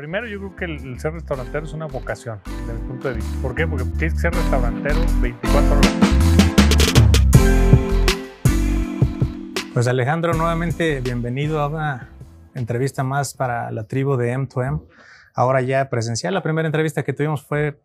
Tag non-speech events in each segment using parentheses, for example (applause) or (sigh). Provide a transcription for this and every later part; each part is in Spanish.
primero yo creo que el, ser restaurantero es una vocación, desde mi punto de vista. ¿Por qué? Porque tienes que ser restaurantero 24 horas. Pues Alejandro, nuevamente bienvenido a una entrevista más para la tribu de M2M. Ahora ya presencial. La primera entrevista que tuvimos fue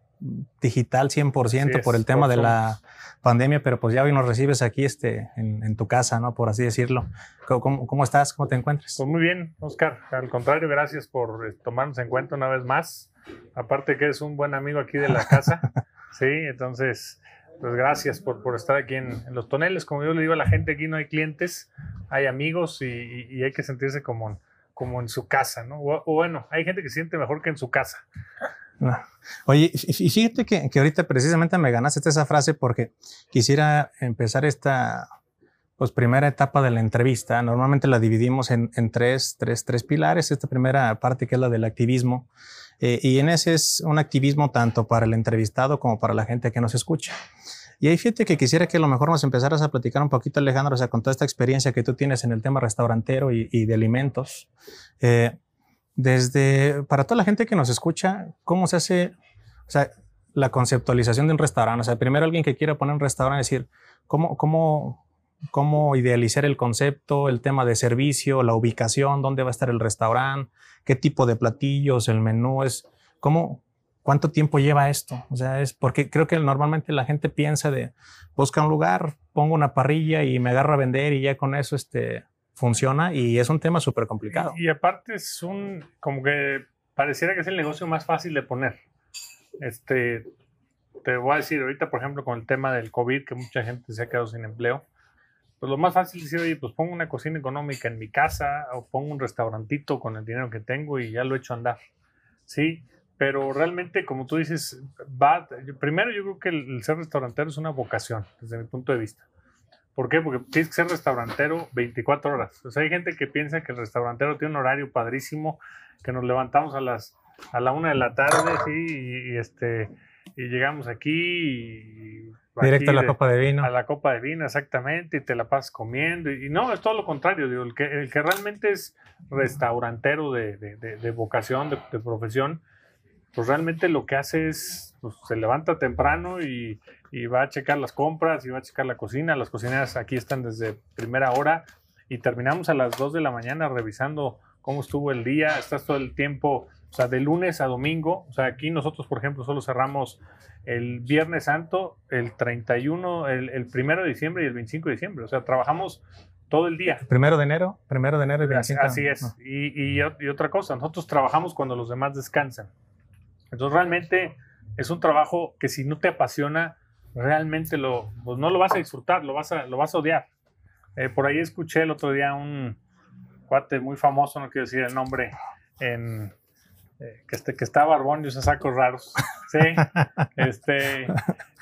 digital 100% Así es, por el tema de la pandemia, pero pues ya hoy nos recibes aquí este, en, en tu casa, ¿no? Por así decirlo. ¿Cómo, cómo, cómo estás? ¿Cómo te encuentras? Pues muy bien, Oscar. Al contrario, gracias por eh, tomarnos en cuenta una vez más. Aparte que eres un buen amigo aquí de la casa. (laughs) sí, entonces, pues gracias por, por estar aquí en, en los toneles. Como yo le digo a la gente, aquí no hay clientes, hay amigos y, y- y hay que sentirse como, como en su casa, ¿no? O, o bueno, hay gente que se siente mejor que en su casa. No. Oye, y fíjate que, ahorita precisamente me ganaste esa frase porque quisiera empezar esta pues, primera etapa de la entrevista. Normalmente la dividimos en, tres, tres, tres pilares. Esta primera parte que es la del activismo. Eh, y en ese es un activismo tanto para el entrevistado como para la gente que nos escucha. Y ahí fíjate que quisiera que a lo mejor nos empezaras a platicar un poquito, Alejandro, o sea, con toda esta experiencia que tú tienes en el tema restaurantero y, y de alimentos. Eh, desde, para toda la gente que nos escucha, ¿cómo se hace, o sea, la conceptualización de un restaurante? O sea, primero alguien que quiera poner un restaurante, decir, ¿cómo, cómo, cómo idealizar el concepto, el tema de servicio, la ubicación, dónde va a estar el restaurante, qué tipo de platillos, el menú es, cómo, cuánto tiempo lleva esto? O sea, es porque creo que normalmente la gente piensa de, busca un lugar, pongo una parrilla y me agarro a vender y ya con eso, este, funciona y es un tema súper complicado. Y, y aparte es un, como que pareciera que es el negocio más fácil de poner. Este, te voy a decir ahorita, por ejemplo, con el tema del COVID, que mucha gente se ha quedado sin empleo, pues lo más fácil es decir, oye, pues pongo una cocina económica en mi casa o pongo un restaurantito con el dinero que tengo y ya lo he hecho andar. Sí, pero realmente, como tú dices, va, primero yo creo que el, el ser restaurantero es una vocación, desde mi punto de vista. ¿Por qué? Porque tienes que ser restaurantero 24 horas. O sea, hay gente que piensa que el restaurantero tiene un horario padrísimo, que nos levantamos a las a la una de la tarde, sí, y, y, este y llegamos aquí y Directo a aquí la de- copa de vino. a la copa de vino, exactamente, y te la pasas comiendo. Y, y no, es todo lo contrario. Digo, el, que, el que realmente es restaurantero de, de- de- vocación, de, de profesión, pues realmente lo que hace es, pues, se levanta temprano y, y va a checar las compras y va a checar la cocina. Las cocineras aquí están desde primera hora y terminamos a las 2 de la mañana revisando cómo estuvo el día. Estás todo el tiempo, o sea, de lunes a domingo. O sea, aquí nosotros, por ejemplo, solo cerramos el Viernes Santo, el 31, el, el 1 de diciembre y el 25 de diciembre. O sea, trabajamos todo el día. Primero de enero, primero de enero y Así, 25. así es. Ah. Y, y y otra cosa, nosotros trabajamos cuando los demás descansan. Entonces, realmente es un trabajo que si no te apasiona, realmente lo, pues no lo vas a disfrutar, lo vas a, lo vas a odiar. Eh, por ahí escuché el otro día un cuate muy famoso, no quiero decir el nombre, en, eh, que, este, que está barbón y usa sacos raros. Sí, este,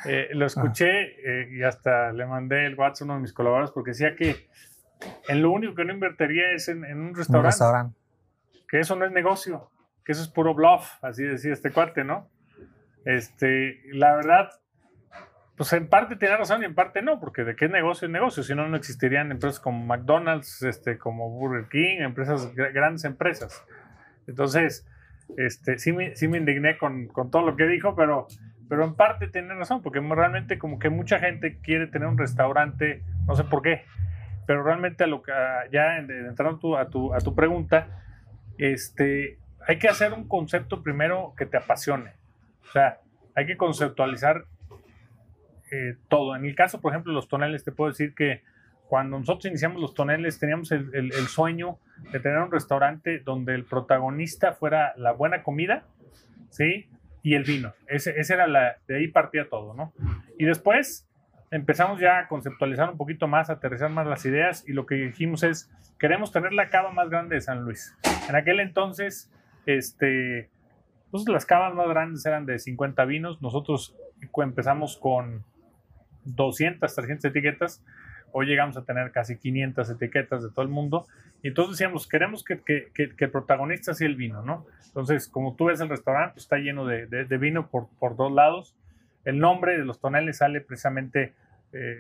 eh, lo escuché y hasta le mandé el WhatsApp a uno de mis colaboradores porque decía que en lo único que no invertiría es en, en un restaurante. que eso no es negocio, que eso es puro bluff, así decía este cuate, ¿no? Este, la verdad, pues en parte tiene razón y en parte no, porque de qué negocio es negocio, si no, no existirían empresas como McDonald's, este, como Burger King, empresas, gra- grandes empresas. Entonces, este, sí, me, sí me indigné con, con todo lo que dijo, pero, pero en parte tiene razón, porque realmente como que mucha gente quiere tener un restaurante, no sé por qué, pero realmente a lo que, ya en- entrando tu- a, tu, a tu pregunta, este, hay que hacer un concepto primero que te apasione. O sea, hay que conceptualizar eh, todo. En el caso, por ejemplo, los toneles, te puedo decir que cuando nosotros iniciamos los toneles teníamos el, el- el sueño de tener un restaurante donde el protagonista fuera la buena comida, ¿sí? Y el vino. Ese, ese era la, de ahí partía todo, ¿no? Y después empezamos ya a conceptualizar un poquito más, a aterrizar más las ideas y lo que dijimos es, queremos tener la cava más grande de San Luis. En aquel entonces, este, pues las cavas más grandes eran de 50 vinos, nosotros empezamos con 200, 300 etiquetas, hoy llegamos a tener casi 500 etiquetas de todo el mundo, y entonces decíamos, queremos que, el protagonista sea el vino, ¿no? Entonces, como tú ves el restaurante, está lleno de, vino por, dos lados, el nombre de los toneles sale precisamente eh,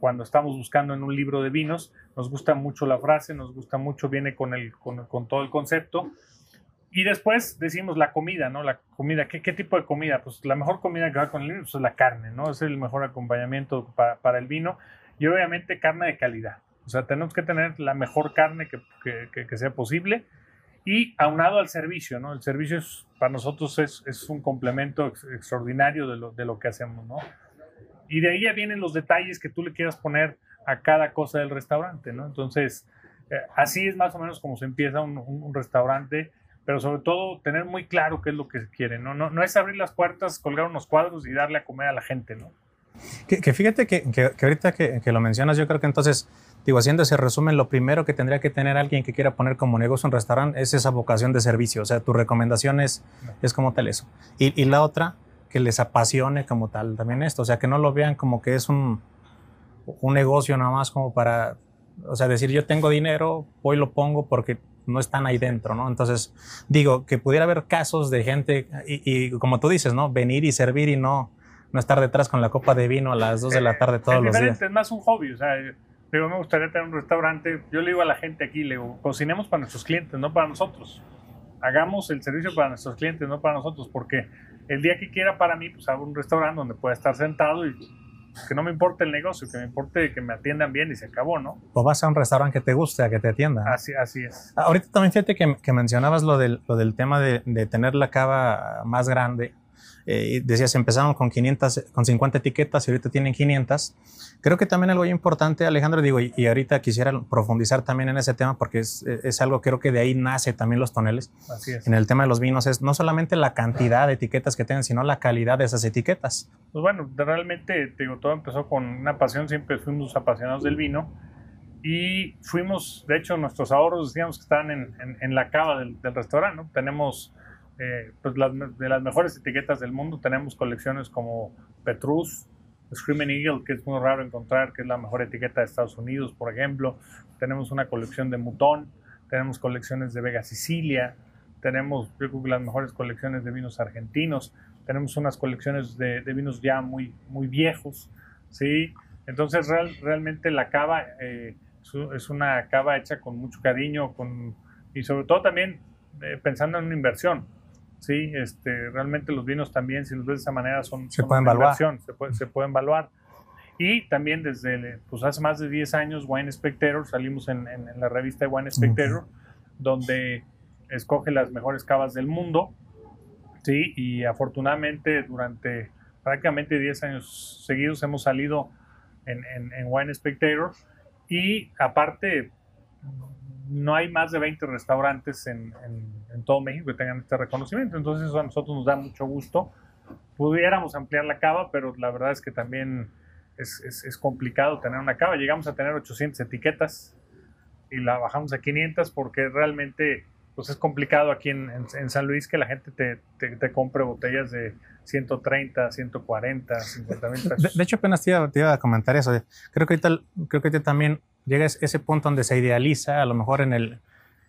cuando estamos buscando en un libro de vinos, nos gusta mucho la frase, nos gusta mucho, viene con todo el concepto, Y después decimos la comida, ¿no? La comida, ¿qué, qué tipo de comida? Pues la mejor comida que va con el vino pues, es la carne, ¿no? Es el mejor acompañamiento para, para, el vino y obviamente carne de calidad. O sea, tenemos que tener la mejor carne que, que, que sea posible y aunado al servicio, ¿no? El servicio es, para nosotros es, es un complemento ex, extraordinario de lo, de lo que hacemos, ¿no? Y de ahí ya vienen los detalles que tú le quieras poner a cada cosa del restaurante, ¿no? Entonces, eh, así es más o menos como se empieza un, un, un, restaurante, pero sobre todo tener muy claro qué es lo que se quiere, ¿no? No, no es abrir las puertas, colgar unos cuadros y darle a comer a la gente, ¿no? Que, que fíjate que, que, que ahorita que, lo mencionas, yo creo que entonces, digo, haciendo ese resumen, lo primero que tendría que tener alguien que quiera poner como negocio un restaurante es esa vocación de servicio, o sea, tu recomendación es, no. es como tal eso. Y, y la otra, que les apasione como tal también esto, o sea, que no lo vean como que es un, un negocio nada más como para, o sea, decir yo tengo dinero, hoy lo pongo porque no están ahí dentro, ¿no? Entonces, digo, que pudiera haber casos de gente, y, y como tú dices, ¿no? Venir y servir y no, no estar detrás con la copa de vino a las 2 de la tarde todos los días. Es más un hobby, o sea, digo, me gustaría tener un restaurante, yo le digo a la gente aquí, le digo, cocinemos para nuestros clientes, no para nosotros. Hagamos el servicio para nuestros clientes, no para nosotros, porque el día que quiera para mí, pues hago un restaurante donde pueda estar sentado y que no me importe el negocio, que me importe que me atiendan bien y se acabó, ¿no? O vas a un restaurante que te guste, a que te atiendan. Así, así es. Ahorita también fíjate que, que mencionabas lo del, lo del tema de, de, tener la cava más grande. Eh, decías, empezaron con 500, con 50 etiquetas y ahorita tienen 500. Creo que también algo importante, Alejandro, digo, y, y ahorita quisiera profundizar también en ese tema porque es, es, algo, creo que de ahí nace también los toneles. Así es. En el tema de los vinos es no solamente la cantidad de etiquetas que tienen, sino la calidad de esas etiquetas. Pues bueno, realmente, digo, todo empezó con una pasión, siempre fuimos apasionados del vino y fuimos, de hecho, nuestros ahorros decíamos que estaban en, en, en la cava del, del restaurante, ¿no? Tenemos eh, pues las, de las mejores etiquetas del mundo. Tenemos colecciones como Petrus, Screaming Eagle, que es muy raro encontrar, que es la mejor etiqueta de Estados Unidos, por ejemplo. Tenemos una colección de Mutón, tenemos colecciones de Vega Sicilia, tenemos, yo creo que las mejores colecciones de vinos argentinos, tenemos unas colecciones de, de vinos ya muy, muy viejos, ¿sí? Entonces, real, realmente la cava eh, es una cava hecha con mucho cariño con, y sobre todo también eh, pensando en una inversión. Sí, este, realmente los vinos también, si los ves de esa manera, son, se son pueden inversión, se, puede, se pueden evaluar. Y también desde pues hace más de 10 años, Wine Spectator, salimos en, en, en la revista Wine Spectator, donde escoge las mejores cavas del mundo. Sí, y afortunadamente durante prácticamente 10 años seguidos hemos salido en, en, en Wine Spectator. Y aparte, no hay más de 20 restaurantes en, en, en, todo México que tengan este reconocimiento. Entonces eso a nosotros nos da mucho gusto. Pudiéramos ampliar la cava, pero la verdad es que también es, es, es complicado tener una cava. Llegamos a tener 800 etiquetas y la bajamos a 500 porque realmente pues es complicado aquí en, en San Luis que la gente te, te, te, compre botellas de 130, 140, 50 mil pesos. De, de, hecho, apenas te iba, te iba, a comentar eso. Creo que ahorita, creo que ahorita también llega ese punto donde se idealiza, a lo mejor en el,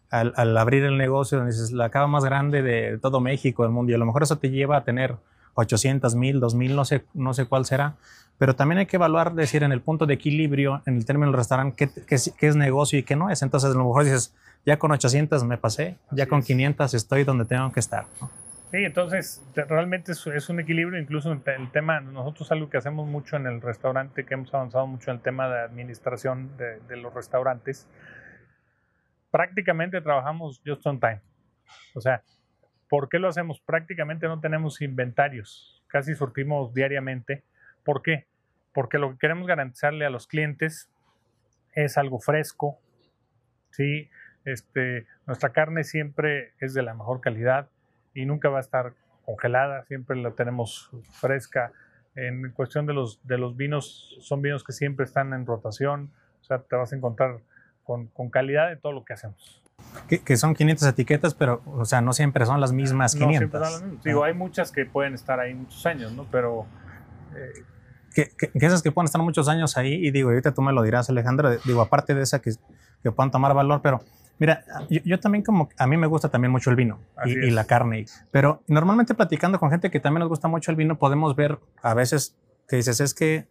al, al, abrir el negocio, donde dices la cava más grande de todo México, del mundo, y a lo mejor eso te lleva a tener 800 mil, 2000, no sé, no sé cuál será, pero también hay que evaluar, decir, en el punto de equilibrio, en el término del restaurante, qué, qué, qué, es negocio y qué no es. Entonces, a lo mejor dices, ya con 800 me pasé, ya Así con es. 500 estoy donde tengo que estar. ¿no? Sí, entonces realmente es, un equilibrio, incluso el tema, nosotros algo que hacemos mucho en el restaurante, que hemos avanzado mucho en el tema de administración de, de los restaurantes, prácticamente trabajamos just on time. O sea, ¿por qué lo hacemos? Prácticamente no tenemos inventarios, casi surtimos diariamente. ¿Por qué? Porque lo que queremos garantizarle a los clientes es algo fresco, ¿sí? Este, nuestra carne siempre es de la mejor calidad, y nunca va a estar congelada, siempre la tenemos fresca. En cuestión de los, de los vinos, son vinos que siempre están en rotación, o sea, te vas a encontrar con, con calidad de todo lo que hacemos. Que, que, son 500 etiquetas, pero, o sea, no siempre son las mismas 500. No siempre son las mismas. Digo, hay muchas que pueden estar ahí muchos años, ¿no? Pero... Eh, que, que, que, esas que pueden estar muchos años ahí, y digo, ahorita tú me lo dirás, Alejandro, digo, aparte de esa que, que puedan tomar valor, pero Mira, yo, yo, también como, a mí me gusta también mucho el vino y, y, la carne, pero normalmente platicando con gente que también nos gusta mucho el vino, podemos ver a veces que dices, es que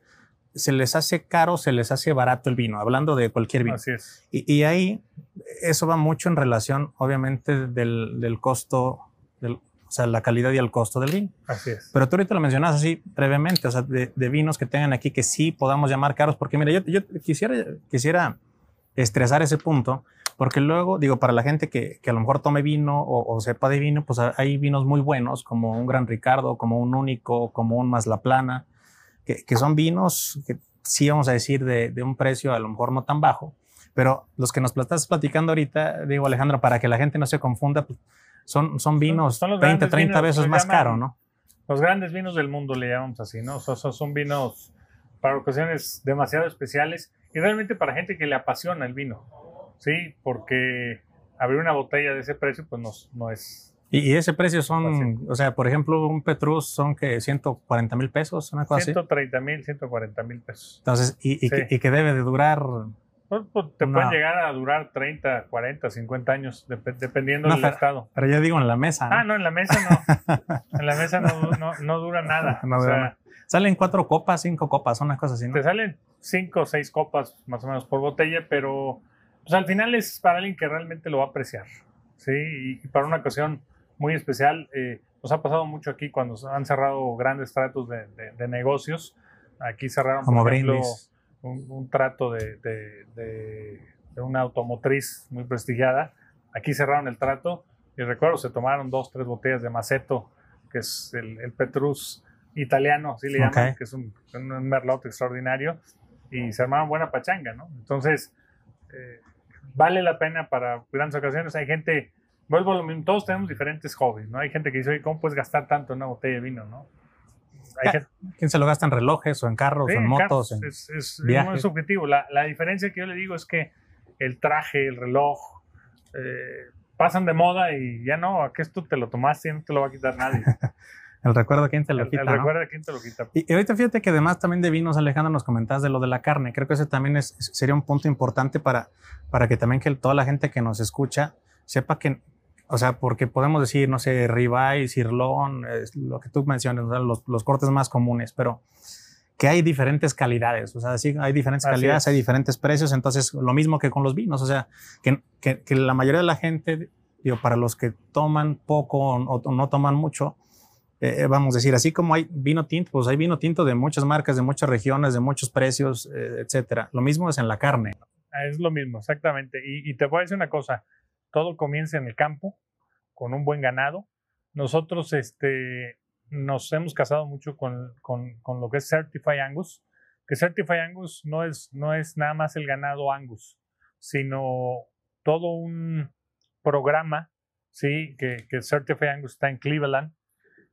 se les hace caro, se les hace barato el vino, hablando de cualquier vino. Así es. Y, ahí eso va mucho en relación, obviamente, del, costo, del, o sea, la calidad y el costo del vino. Así es. Pero tú ahorita lo mencionas así brevemente, o sea, de, vinos que tengan aquí que sí podamos llamar caros, porque mira, yo, yo quisiera, quisiera estresar ese punto, porque luego, digo, para la gente que, que a lo mejor tome vino o, o, sepa de vino, pues hay vinos muy buenos, como un Gran Ricardo, como un Único, como un Maslaplana, que, son vinos que sí vamos a decir de, un precio a lo mejor no tan bajo, pero los que nos estás platicando ahorita, digo Alejandro, para que la gente no se confunda, pues, son, son vinos son, 20, 30 veces más caros, ¿no? Los grandes vinos del mundo le llamamos así, ¿no? Son, son vinos para ocasiones demasiado especiales y realmente para gente que le apasiona el vino, ¿sí? Porque abrir una botella de ese precio, pues no, no es y, ese precio son, o sea, por ejemplo, un Petrus son que 140 mil pesos, una cosa 130 mil, 140 mil pesos. Entonces, y, y, que, debe de durar. Pues, pues, te pueden llegar a durar 30, 40, 50 años, dependiendo del estado. Pero yo digo en la mesa. Ah, no, en la mesa no. (laughs) en la mesa no, no, dura nada. (laughs) o sea, Salen cuatro copas, cinco copas, una cosa así, ¿no? Te salen cinco o seis copas más o menos por botella, pero pues, al final es para alguien que realmente lo va a apreciar. Sí, y para una ocasión muy especial. Eh, nos ha pasado mucho aquí cuando han cerrado grandes tratos de, negocios. Aquí cerraron, por ejemplo, un, trato de, de, una automotriz muy prestigiada. Aquí cerraron el trato y recuerdo, se tomaron dos, tres botellas de Maceto, que es el, Petrus italiano, así le llaman, que es un, un, merlot extraordinario, y se armaron buena pachanga, ¿no? Entonces, eh, vale la pena para grandes ocasiones. Hay gente vuelvo a lo mismo, todos tenemos diferentes hobbies, ¿no? Hay gente que dice, oye, ¿cómo puedes gastar tanto en una botella de vino, no? ¿Quién se lo gasta en relojes o en carros o en motos? es, es, es, subjetivo. La, la, diferencia que yo le digo es que el traje, el reloj, eh, pasan de moda y ya no, a que esto te lo tomaste y no te lo va a quitar nadie. (laughs) el recuerdo, ¿quién te lo quita? El recuerdo, ¿quién te lo quita? Y, ahorita fíjate que además también de vinos, Alejandro, nos comentabas de lo de la carne. Creo que ese también es, sería un punto importante para, para que también que toda la gente que nos escucha sepa que, o sea, porque podemos decir, no sé, ribeye, sirloin, lo que tú mencionas, los, los, cortes más comunes, pero que hay diferentes calidades, o sea, sí, hay diferentes calidades, hay diferentes precios, entonces lo mismo que con los vinos, o sea, que, que, la mayoría de la gente, digo, para los que toman poco o, no toman mucho, eh, vamos a decir, así como hay vino tinto, pues hay vino tinto de muchas marcas, de muchas regiones, de muchos precios, eh, etcétera. Lo mismo es en la carne. Es lo mismo, exactamente. Y, te voy a decir una cosa, todo comienza en el campo, con un buen ganado. Nosotros este, nos hemos casado mucho con, con, con lo que es Certify Angus, que Certify Angus no es, no es nada más el ganado Angus, sino todo un programa, ¿sí? Que, que Angus está en Cleveland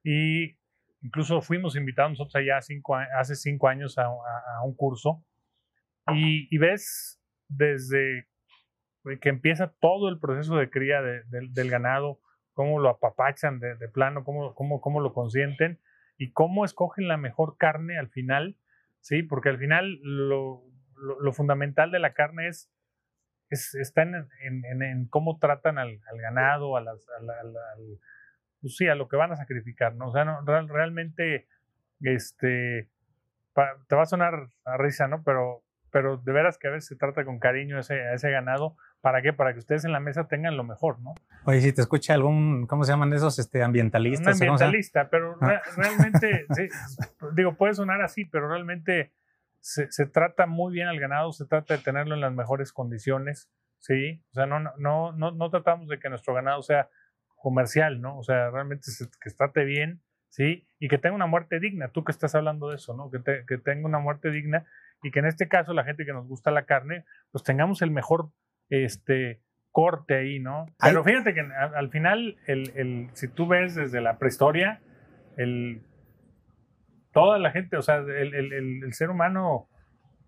y incluso fuimos invitados nosotros allá cinco, hace cinco años a, a, un curso y, y, ves desde que empieza todo el proceso de cría del ganado, cómo lo apapachan de, plano, cómo, cómo, cómo lo consienten y cómo escogen la mejor carne al final, ¿sí? Porque al final lo, lo, fundamental de la carne es, es está en, en, en, cómo tratan al, al ganado, a las, pues sí, a lo que van a sacrificar, ¿no? O sea, no, realmente, este, te va a sonar a risa, ¿no? Pero, pero de veras que a veces se trata con cariño ese, a ese ganado ¿Para qué? Para que ustedes en la mesa tengan lo mejor, ¿no? Oye, si te escucha algún, ¿cómo se llaman esos este, ambientalistas? Un ambientalista, pero ah. realmente, sí, digo, puede sonar así, pero realmente se, se, trata muy bien al ganado, se trata de tenerlo en las mejores condiciones, ¿sí? O sea, no, no, no, no tratamos de que nuestro ganado sea comercial, ¿no? O sea, realmente que trate bien, ¿sí? Y que tenga una muerte digna, tú que estás hablando de eso, ¿no? Que, que tenga una muerte digna y que en este caso la gente que nos gusta la carne, pues tengamos el mejor este corte ahí, ¿no? Pero fíjate que al, final, el, el, si tú ves desde la prehistoria, el, toda la gente, o sea, el, el ser humano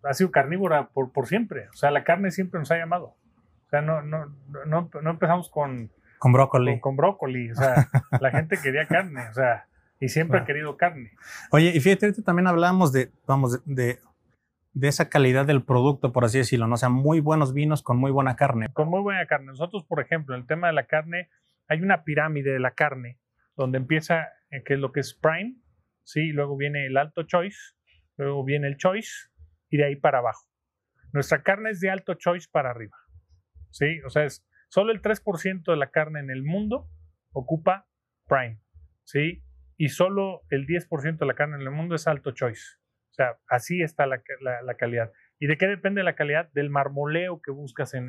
ha sido carnívora por, por, siempre. O sea, la carne siempre nos ha llamado. O sea, no, no, no, no empezamos con... Con brócoli. Con, brócoli. O sea, la gente quería carne. O sea, y siempre ha querido carne. Oye, y fíjate, también hablamos de, vamos, de de esa calidad del producto, por así decirlo, ¿no? O sea, muy buenos vinos con muy buena carne. Con muy buena carne. Nosotros, por ejemplo, en el tema de la carne, hay una pirámide de la carne, donde empieza, eh, que es lo que es prime, ¿sí? Luego viene el alto choice, luego viene el choice, y de ahí para abajo. Nuestra carne es de alto choice para arriba. ¿Sí? O sea, es solo el 3% de la carne en el mundo ocupa prime. ¿Sí? Y solo el 10% de la carne en el mundo es alto choice. O sea, así está la, calidad. ¿Y de qué depende la calidad? Del marmoleo que buscas en,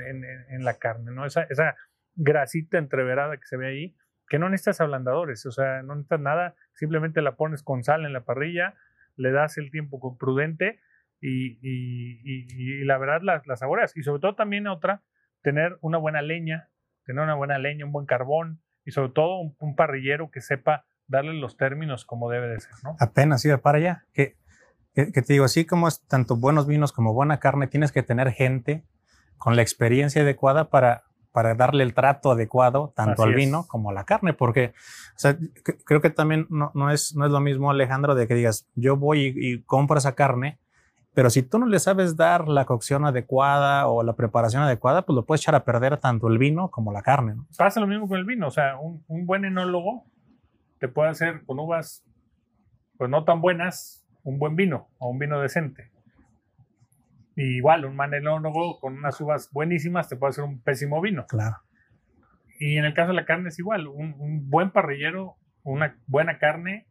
la carne, ¿no? Esa, esa grasita entreverada que se ve ahí, que no necesitas ablandadores, o sea, no necesitas nada, simplemente la pones con sal en la parrilla, le das el tiempo prudente y, la verdad las la saboreas. Y sobre todo también otra, tener una buena leña, tener una buena leña, un buen carbón y sobre todo un, parrillero que sepa darle los términos como debe de ser, ¿no? Apenas iba para allá, que que, te digo, así como es tanto buenos vinos como buena carne, tienes que tener gente con la experiencia adecuada para, para darle el trato adecuado tanto al vino como a la carne, porque o sea, creo que también no, no, es, no es lo mismo, Alejandro, de que digas, yo voy y, compro esa carne, pero si tú no le sabes dar la cocción adecuada o la preparación adecuada, pues lo puedes echar a perder tanto el vino como la carne. ¿no? Pasa lo mismo con el vino, o sea, un, un buen enólogo te puede hacer con uvas pues no tan buenas, un buen vino o un vino decente. igual, un manelónogo con unas uvas buenísimas te puede hacer un pésimo vino. Claro. Y en el caso de la carne es igual. Un, buen parrillero, una buena carne,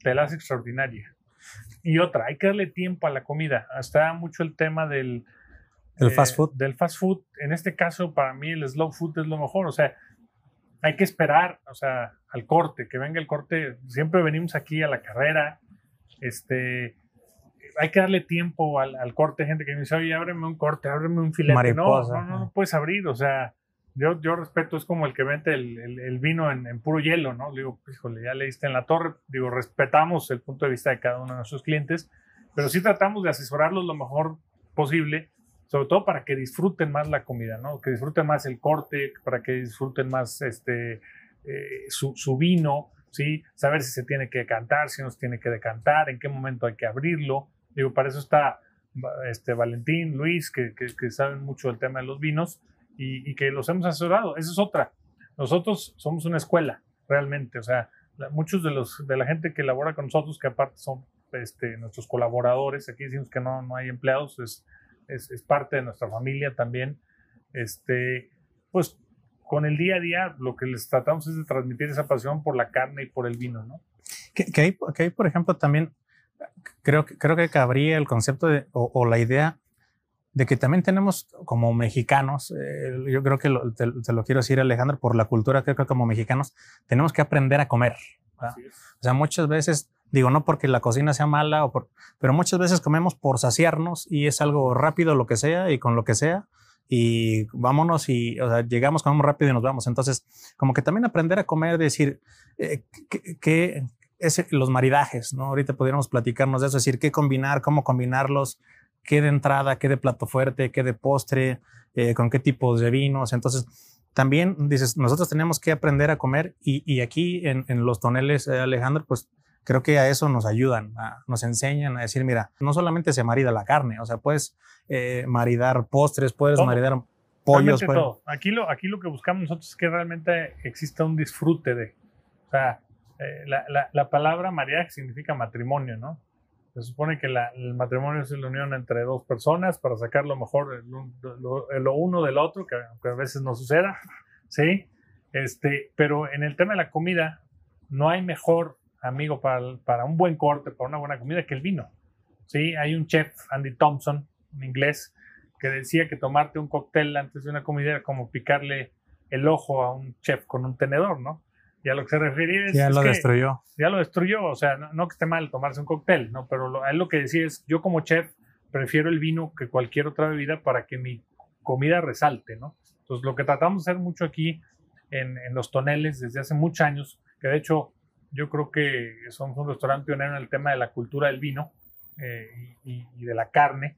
te la hace extraordinaria. Y otra, hay que darle tiempo a la comida. Está mucho el tema del... El fast food. Del fast food. En este caso, para mí, el slow food es lo mejor. O sea, hay que esperar, o sea, al corte, que venga el corte. Siempre venimos aquí a la carrera este, hay que darle tiempo al, corte, gente que me dice, oye, ábreme un corte, ábreme un filete. no, no, no, puedes abrir, o sea, yo, yo respeto, es como el que vende el, vino en, puro hielo, ¿no? digo, híjole, ya le diste en la torre, digo, respetamos el punto de vista de cada uno de nuestros clientes, pero sí tratamos de asesorarlos lo mejor posible, sobre todo para que disfruten más la comida, ¿no? Que disfruten más el corte, para que disfruten más este, eh, su, su vino, ¿sí? Saber si se tiene que cantar, si no se tiene que decantar, en qué momento hay que abrirlo. Digo, para eso está este, Valentín, Luis, que, que, saben mucho del tema de los vinos y, que los hemos asesorado. Esa es otra. Nosotros somos una escuela, realmente. O sea, muchos de, los, de la gente que labora con nosotros, que aparte son este, nuestros colaboradores, aquí decimos que no, no hay empleados, es, es, es parte de nuestra familia también. Este, pues con el día a día lo que les tratamos es de transmitir esa pasión por la carne y por el vino, ¿no? Que, que, hay, por ejemplo, también creo, creo que cabría el concepto de, o, la idea de que también tenemos como mexicanos, eh, yo creo que te, lo quiero decir Alejandro, por la cultura, creo que como mexicanos tenemos que aprender a comer. O sea, muchas veces, digo, no porque la cocina sea mala, o por, pero muchas veces comemos por saciarnos y es algo rápido, lo que sea, y con lo que sea, y vámonos y o sea, llegamos, comemos rápido y nos vamos. Entonces, como que también aprender a comer, decir, eh, que, es los maridajes, ¿no? Ahorita podríamos platicarnos de eso, decir, qué combinar, cómo combinarlos, qué de entrada, qué de plato fuerte, qué de postre, eh, con qué tipos de vinos. Entonces, también dices, nosotros tenemos que aprender a comer y, y aquí en, en, los toneles, eh, Alejandro, pues creo que a eso nos ayudan, nos enseñan a decir, mira, no solamente se marida la carne, o sea, puedes eh, maridar postres, puedes maridar pollos. Todo. Aquí, lo, aquí lo que buscamos nosotros es que realmente exista un disfrute de, o sea, eh, la, la, palabra maridaje significa matrimonio, ¿no? Se supone que el matrimonio es la unión entre dos personas para sacar lo mejor, lo, uno del otro, que, que, a veces no suceda, ¿sí? Este, pero en el tema de la comida, no hay mejor amigo para, para un buen corte, para una buena comida, que el vino. Sí, hay un chef, Andy Thompson, en inglés, que decía que tomarte un cóctel antes de una comida era como picarle el ojo a un chef con un tenedor, ¿no? Y a lo que se refería es. Ya lo destruyó. Ya lo destruyó, o sea, no, que esté mal tomarse un cóctel, ¿no? Pero lo, él lo que decía es: yo como chef prefiero el vino que cualquier otra bebida para que mi comida resalte, ¿no? Entonces, lo que tratamos de hacer mucho aquí en, en los toneles desde hace muchos años, que de hecho yo creo que somos un restaurante pionero en el tema de la cultura del vino eh, y, de la carne.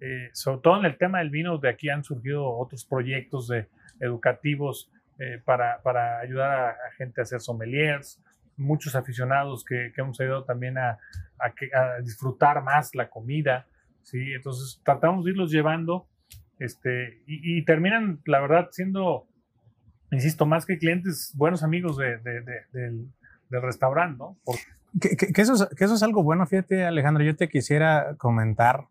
Eh, sobre todo en el tema del vino, de aquí han surgido otros proyectos de, educativos eh, para, para, ayudar a, gente a hacer sommeliers, muchos aficionados que, que hemos ayudado también a, a, disfrutar más la comida. ¿sí? Entonces tratamos de irlos llevando este, y, terminan, la verdad, siendo, insisto, más que clientes, buenos amigos de, de, del, del restaurante, ¿no? Que, eso es, que, eso es, algo bueno, fíjate Alejandro, yo te quisiera comentar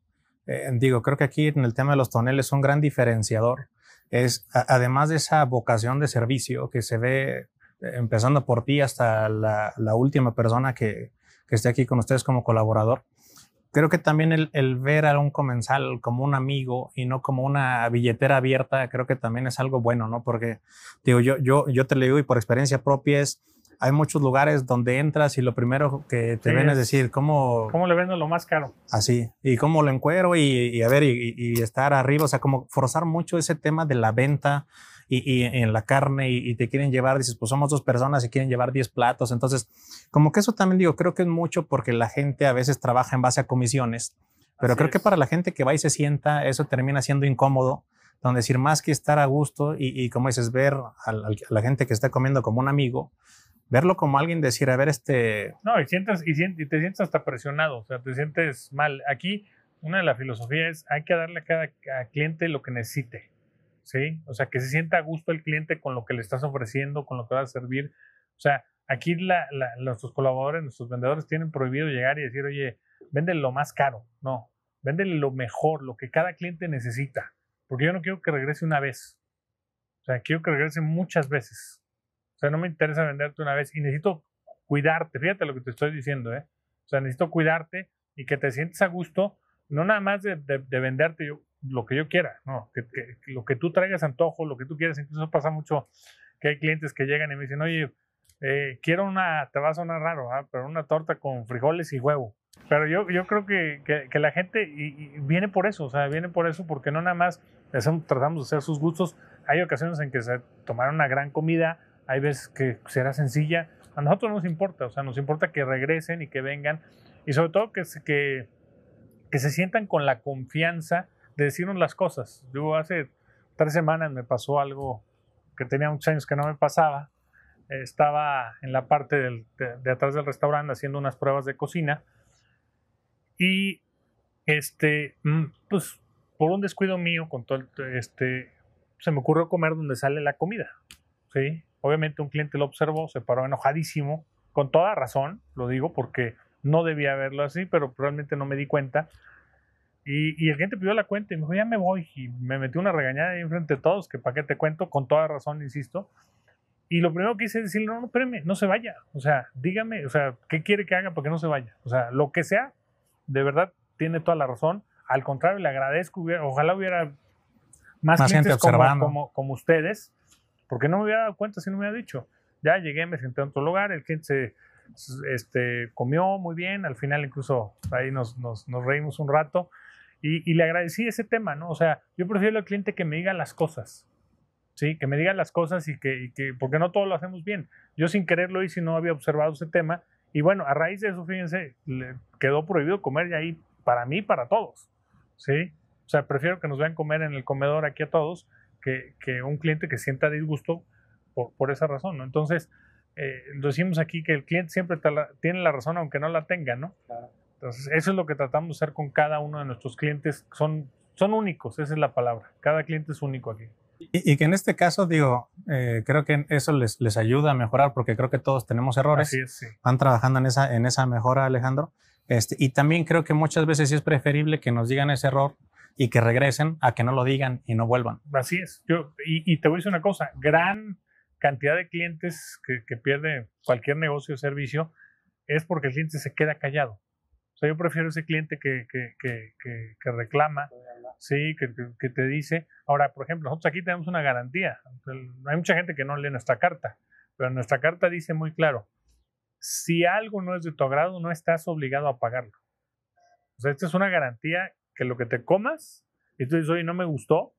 eh, digo, creo que aquí en el tema de los toneles un gran diferenciador es, además de esa vocación de servicio que se ve eh, empezando por ti hasta la, última persona que, que, esté aquí con ustedes como colaborador, creo que también el, ver a un comensal como un amigo y no como una billetera abierta, creo que también es algo bueno, ¿no? Porque, digo, yo, yo, yo te lo digo y por experiencia propia es hay muchos lugares donde entras y lo primero que te ven es, decir, ¿cómo... ¿Cómo le vendo lo más caro? Así, y cómo lo encuero y, a ver, y, estar arriba, o sea, como forzar mucho ese tema de la venta y, en la carne y, te quieren llevar, dices, pues somos dos personas y quieren llevar 10 platos, entonces, como que eso también digo, creo que es mucho porque la gente a veces trabaja en base a comisiones, pero creo que para la gente que va y se sienta, eso termina siendo incómodo donde decir más que estar a gusto y, como dices, ver a la gente que está comiendo como un amigo, verlo como alguien decir, a ver, este... No, y, sientes, y, te sientes hasta presionado, o sea, te sientes mal. Aquí, una de las filosofías es, hay que darle a cada cliente lo que necesite, ¿sí? O sea, que se sienta a gusto el cliente con lo que le estás ofreciendo, con lo que va a servir. O sea, aquí la, nuestros colaboradores, nuestros vendedores tienen prohibido llegar y decir, oye, vende lo más caro. No, vende lo mejor, lo que cada cliente necesita. Porque yo no quiero que regrese una vez. O sea, quiero que regrese muchas veces. No me interesa venderte una vez y necesito cuidarte. Fíjate lo que te estoy diciendo, ¿eh? O sea, necesito cuidarte y que te sientes a gusto, no nada más de, venderte yo, lo que yo quiera, no, que, lo que tú traigas antojo, lo que tú quieras. Incluso pasa mucho que hay clientes que llegan y me dicen, oye, eh, quiero una, te va a sonar raro, ¿ah? pero una torta con frijoles y huevo. Pero yo, yo creo que, que la gente viene por eso, o sea, viene por eso porque no nada más tratamos de hacer sus gustos. Hay ocasiones en que se tomaron una gran comida, hay veces que será sencilla. A nosotros no nos importa, o sea, nos importa que regresen y que vengan y sobre todo que, que, que se sientan con la confianza de decirnos las cosas. Yo hace tres semanas me pasó algo que tenía muchos años que no me pasaba. Estaba en la parte del, de, atrás del restaurante haciendo unas pruebas de cocina y este, mm, pues por un descuido mío, con todo este, se me ocurrió comer donde sale la comida. ¿sí? Obviamente un cliente lo observó, se paró enojadísimo, con toda razón, lo digo porque no debía verlo así, pero realmente no me di cuenta. Y, el cliente pidió la cuenta y me dijo, ya me voy. Y me metió una regañada ahí enfrente de todos, que para qué te cuento, con toda razón, insisto. Y lo primero que hice es decirle, no, no, espérame, no se vaya. O sea, dígame, o sea, ¿qué quiere que haga para que no se vaya? O sea, lo que sea, de verdad, tiene toda la razón. Al contrario, le agradezco, ojalá hubiera más, clientes como, como, ustedes porque no me había dado cuenta si no me había dicho. Ya llegué, me senté en otro lugar, el cliente se, este, comió muy bien, al final incluso ahí nos, nos, nos reímos un rato y, y, le agradecí ese tema, ¿no? O sea, yo prefiero al cliente que me diga las cosas, ¿sí? Que me diga las cosas y que, y que, porque no todo lo hacemos bien. Yo sin quererlo hice y no había observado ese tema y bueno, a raíz de eso, fíjense, le quedó prohibido comer ya ahí para mí, para todos, ¿sí? O sea, prefiero que nos vean comer en el comedor aquí a todos que, un cliente que sienta disgusto por, por esa razón, ¿no? Entonces, eh, decimos aquí que el cliente siempre tiene la razón aunque no la tenga, ¿no? Entonces, eso es lo que tratamos de hacer con cada uno de nuestros clientes. Son, son únicos, esa es la palabra. Cada cliente es único aquí. Y, que en este caso, digo, eh, creo que eso les, les ayuda a mejorar porque creo que todos tenemos errores. Así es, sí. Van trabajando en esa, en esa mejora, Alejandro. Este, y también creo que muchas veces sí es preferible que nos digan ese error y que regresen a que no lo digan y no vuelvan. Así es. Yo, y, te voy a decir una cosa, gran cantidad de clientes que, que pierden cualquier negocio o servicio es porque el cliente se queda callado. O sea, yo prefiero ese cliente que, que, que reclama, sí, que, te dice. Ahora, por ejemplo, nosotros aquí tenemos una garantía. Hay mucha gente que no lee nuestra carta, pero nuestra carta dice muy claro, si algo no es de tu agrado, no estás obligado a pagarlo. O sea, esta es una garantía que lo que te comas y tú dices, oye, no me gustó,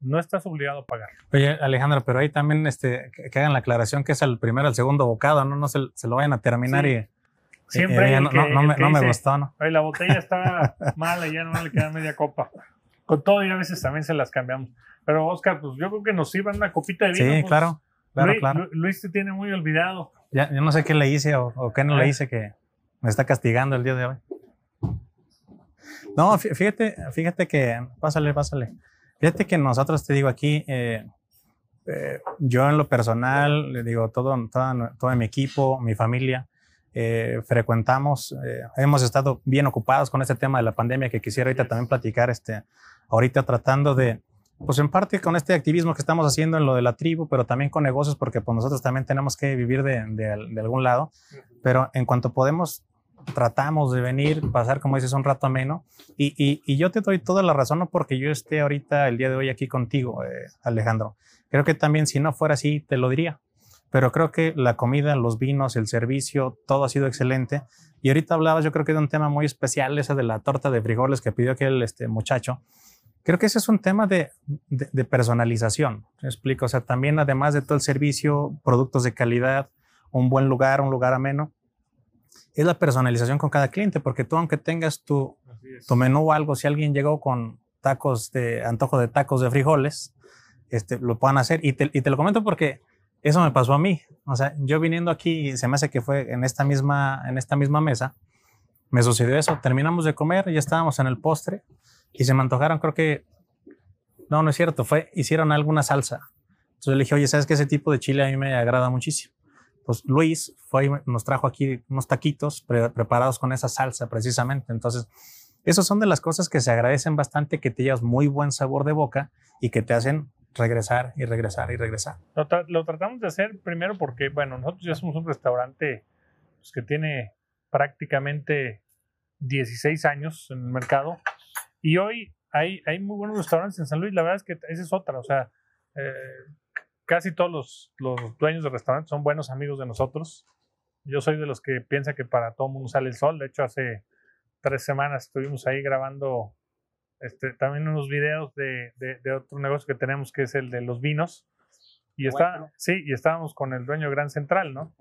no estás obligado a pagar. Oye, Alejandro, pero ahí también este, que hagan la aclaración que es el primero, el segundo bocado, no, no se, se lo vayan a terminar y... Siempre. no, no, me, no, me, gustó, ¿no? Oye, la botella está (laughs) mala, ya no le queda media copa. Con todo y a veces también se las cambiamos. Pero Oscar, pues yo creo que nos sirvan una copita de vino. Sí, pues. claro, claro, Luis, claro. Luis te tiene muy olvidado. Ya, yo no sé qué le hice o, o qué no le hice que me está castigando el día de hoy. No, fíjate, fíjate que, pásale, pásale. Fíjate que nosotros, te digo aquí, eh, eh, yo en lo personal, le digo, todo, todo, todo mi equipo, mi familia, eh, frecuentamos, eh, hemos estado bien ocupados con este tema de la pandemia que quisiera ahorita también platicar, este, ahorita tratando de, pues en parte con este activismo que estamos haciendo en lo de la tribu, pero también con negocios, porque pues nosotros también tenemos que vivir de, de, de algún lado, pero en cuanto podemos, tratamos de venir, pasar, como dices, un rato ameno, y, y, yo te doy toda la razón, no porque yo esté ahorita el día de hoy aquí contigo, eh, Alejandro, creo que también si no fuera así, te lo diría, pero creo que la comida, los vinos, el servicio, todo ha sido excelente. Y ahorita hablabas, yo creo que de un tema muy especial, esa de la torta de frijoles que pidió aquel este muchacho. Creo que ese es un tema de, de, personalización. ¿Me explico? O sea, también además de todo el servicio, productos de calidad, un buen lugar, un lugar ameno, es la personalización con cada cliente, porque tú aunque tengas tu, tu menú o algo, si alguien llegó con tacos de antojo de tacos de frijoles, este, lo puedan hacer. Y te, y te lo comento porque eso me pasó a mí. O sea, yo viniendo aquí, se me hace que fue en esta misma, en esta misma mesa, me sucedió eso. Terminamos de comer, ya estábamos en el postre y se me antojaron, creo que, no, no es cierto, fue, hicieron alguna salsa. Entonces le dije, oye, ¿sabes que ese tipo de chile a mí me agrada muchísimo? Pues Luis fue y nos trajo aquí unos taquitos preparados con esa salsa precisamente. Entonces, esas son de las cosas que se agradecen bastante, que te llevas muy buen sabor de boca y que te hacen regresar y regresar y regresar. Lo, tra lo, tratamos de hacer primero porque, bueno, nosotros ya somos un restaurante pues, que tiene prácticamente 16 años en el mercado y hoy hay, hay muy buenos restaurantes en San Luis. La verdad es que esa es otra, o sea, eh, casi todos los, los, dueños de restaurantes son buenos amigos de nosotros. Yo soy de los que piensa que para todo mundo sale el sol. De hecho, hace tres semanas estuvimos ahí grabando este, también unos videos de, de, otro negocio que tenemos que es el de los vinos. Y, está, sí, y estábamos con el dueño de Gran Central, ¿no?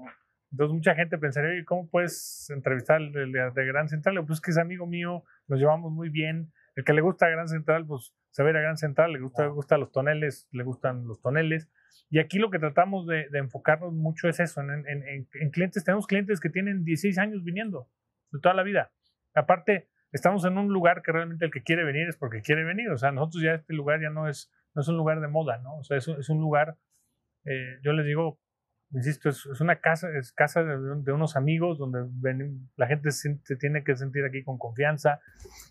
Entonces mucha gente pensaría, oye, ¿cómo puedes entrevistar al de, Gran Central? Pues que es amigo mío, nos llevamos muy bien. El que le gusta Gran Central, pues se ve a Gran Central, le gusta, le gusta los toneles, le gustan los toneles. Y aquí lo que tratamos de, de enfocarnos mucho es eso, en, en, en, clientes, tenemos clientes que tienen 16 años viniendo, de toda la vida. Aparte, estamos en un lugar que realmente el que quiere venir es porque quiere venir. O sea, nosotros ya este lugar ya no es, no es un lugar de moda, ¿no? O sea, es, es un lugar, eh, yo les digo, insisto, es, es, una casa, es casa de, de unos amigos donde ven, la gente se, se, tiene que sentir aquí con confianza.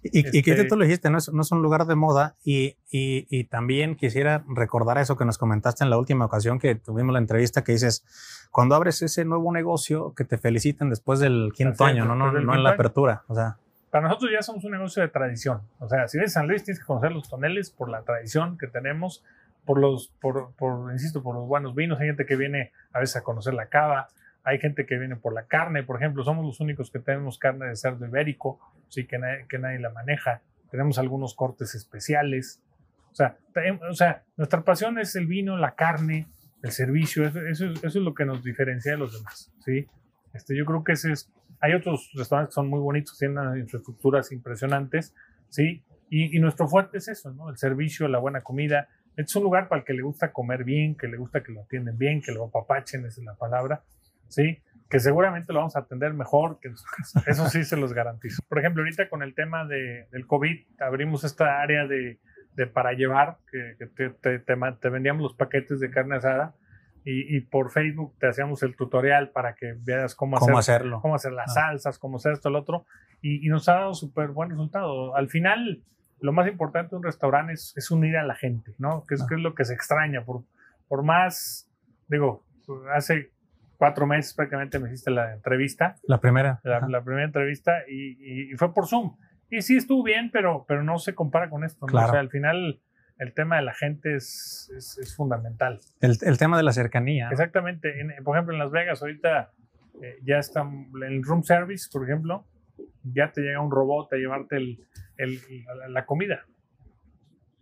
Y, este, y que este tú lo dijiste, no es, no es un lugar de moda y, y, y, también quisiera recordar eso que nos comentaste en la última ocasión que tuvimos la entrevista que dices, cuando abres ese nuevo negocio, que te feliciten después del quinto año, no, no, no en la apertura. O sea, para nosotros ya somos un negocio de tradición. O sea, si eres San Luis, tienes que conocer los toneles por la tradición que tenemos, por los, por, por, insisto, por los buenos vinos. Hay gente que viene a veces a conocer la cava, hay gente que viene por la carne, por ejemplo, somos los únicos que tenemos carne de cerdo ibérico, sí, que, nadie, que nadie la maneja. Tenemos algunos cortes especiales. O sea, o sea, nuestra pasión es el vino, la carne, el servicio. Eso, eso, eso es lo que nos diferencia de los demás, ¿sí? Este, yo creo que ese es hay otros restaurantes que son muy bonitos, tienen unas infraestructuras impresionantes, ¿sí? Y, y, nuestro fuerte es eso, ¿no? El servicio, la buena comida. Es un lugar para el que le gusta comer bien, que le gusta que lo atienden bien, que lo apapachen, esa es la palabra, ¿sí? Que seguramente lo vamos a atender mejor que en su casa. Eso sí se los garantizo. Por ejemplo, ahorita con el tema de, del COVID, abrimos esta área de, de para llevar, que, que te, te, te, te vendíamos los paquetes de carne asada y, y, por Facebook te hacíamos el tutorial para que veas cómo, ¿Cómo hacer, hacerlo, cómo hacer las ah. salsas, cómo hacer esto, el otro, y, y nos ha dado súper buen resultado. Al final, lo más importante de un restaurante es, es unir a la gente, ¿no? Que es, ah. que es lo que se extraña. Por, por más, digo, hace cuatro meses prácticamente me hiciste la entrevista. La primera. La, la primera entrevista y, y, fue por Zoom. Y sí estuvo bien, pero, pero no se compara con esto. ¿no? Claro. O sea, al final el tema de la gente es, es, es fundamental. El, el, tema de la cercanía. Exactamente. En, por ejemplo, en Las Vegas ahorita eh, ya está el room service, por ejemplo, ya te llega un robot a llevarte el, el, la, la, comida.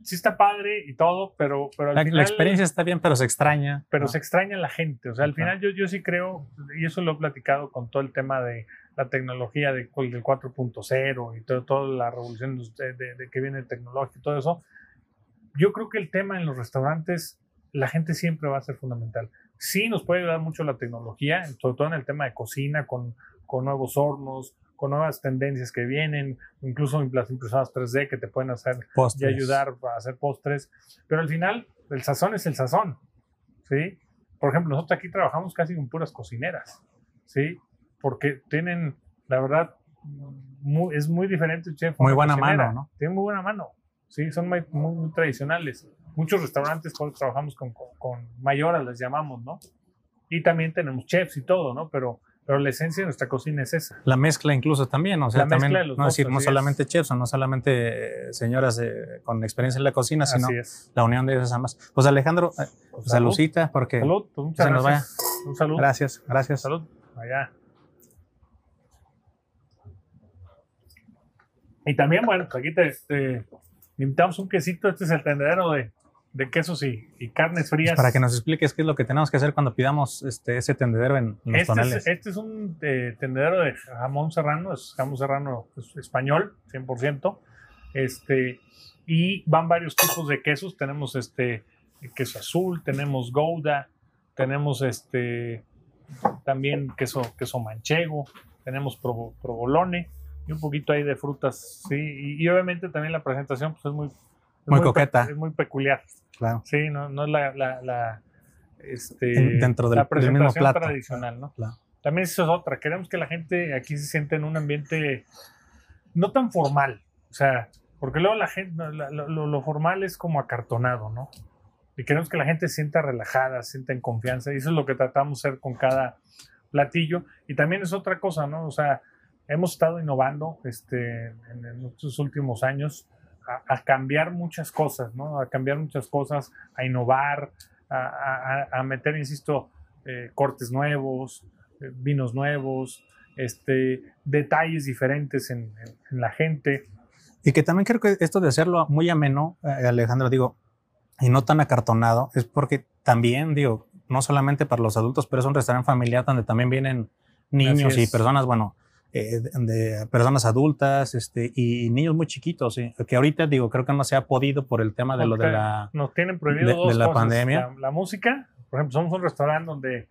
Sí está padre y todo, pero... pero la, final, la, experiencia está bien, pero se extraña. Pero ¿no? se extraña la gente. O sea, al final yo, yo sí creo, y eso lo he platicado con todo el tema de la tecnología de, del 4.0 y todo, toda la revolución de, de, de que viene el tecnológico y todo eso, yo creo que el tema en los restaurantes, la gente siempre va a ser fundamental. Sí nos puede ayudar mucho la tecnología, sobre todo en el tema de cocina, con, con nuevos hornos, con nuevas tendencias que vienen, incluso las impresoras 3D que te pueden hacer postres. y ayudar a hacer postres. Pero al final, el sazón es el sazón, ¿sí? Por ejemplo, nosotros aquí trabajamos casi con puras cocineras, ¿sí? porque tienen, la verdad, muy- es muy diferente el chef. a Muy buena cocinera. mano, ¿no? Tienen muy buena mano. Sí, son muy, muy- muy tradicionales. Muchos restaurantes cuando trabajamos con, con, con mayoras, les llamamos, ¿no? Y también tenemos chefs y todo, ¿no? Pero, pero la esencia de nuestra cocina es esa. La mezcla incluso también, o sea, La mezcla también, de los no dos, decir, no es. solamente chefs o no solamente eh, señoras eh, con experiencia en la cocina, sino la unión de esas ambas. Pues Alejandro, eh, Salud. saludcita, porque Salud, pues muchas se nos gracias. Un saludo. gracias, gracias. Salud. Allá. Y también, bueno, pues aquí te, te invitamos un quesito. Este es el tendedero de, de quesos y, y carnes frías. Para que nos expliques qué es lo que tenemos que hacer cuando pidamos este, ese tendedero en los Este tonales. es, este es un eh, tendedero de jamón serrano, es jamón serrano pues, español, 100%. Este, y van varios tipos de quesos. Tenemos este queso azul, tenemos gouda, tenemos este también queso, queso manchego, tenemos provo- provolone y un poquito ahí de frutas, sí, y, y obviamente también la presentación pues es muy, es Muy coqueta. es muy peculiar, Claro. sí, no, no es la, la, la, este, En- dentro del- la del presentación mismo plato. tradicional, ¿no? Claro. También eso es otra, queremos que la gente aquí se sienta en un ambiente no tan formal, o sea, porque luego la gente, lo, lo- lo formal es como acartonado, ¿no? Y queremos que la gente se sienta relajada, se sienta en confianza, y eso es lo que tratamos de hacer con cada platillo. Y también es otra cosa, ¿no? O sea, hemos estado innovando este, en, en estos últimos años a, a cambiar muchas cosas, ¿no? A cambiar muchas cosas, a innovar, a, meter, insisto, eh, cortes nuevos, eh, vinos nuevos, este, detalles diferentes en, en- en la gente. Y que también creo que esto de hacerlo muy ameno, eh, Alejandro, digo, y no tan acartonado, es porque también, digo, no solamente para los adultos, pero es un restaurante familiar donde también vienen niños y personas, bueno, eh, de, personas adultas este, y niños muy chiquitos, sí, que ahorita, digo, creo que no se ha podido por el tema de lo de la... Nos tienen prohibido de- dos de la cosas. pandemia. La, la música, por ejemplo, somos un restaurante donde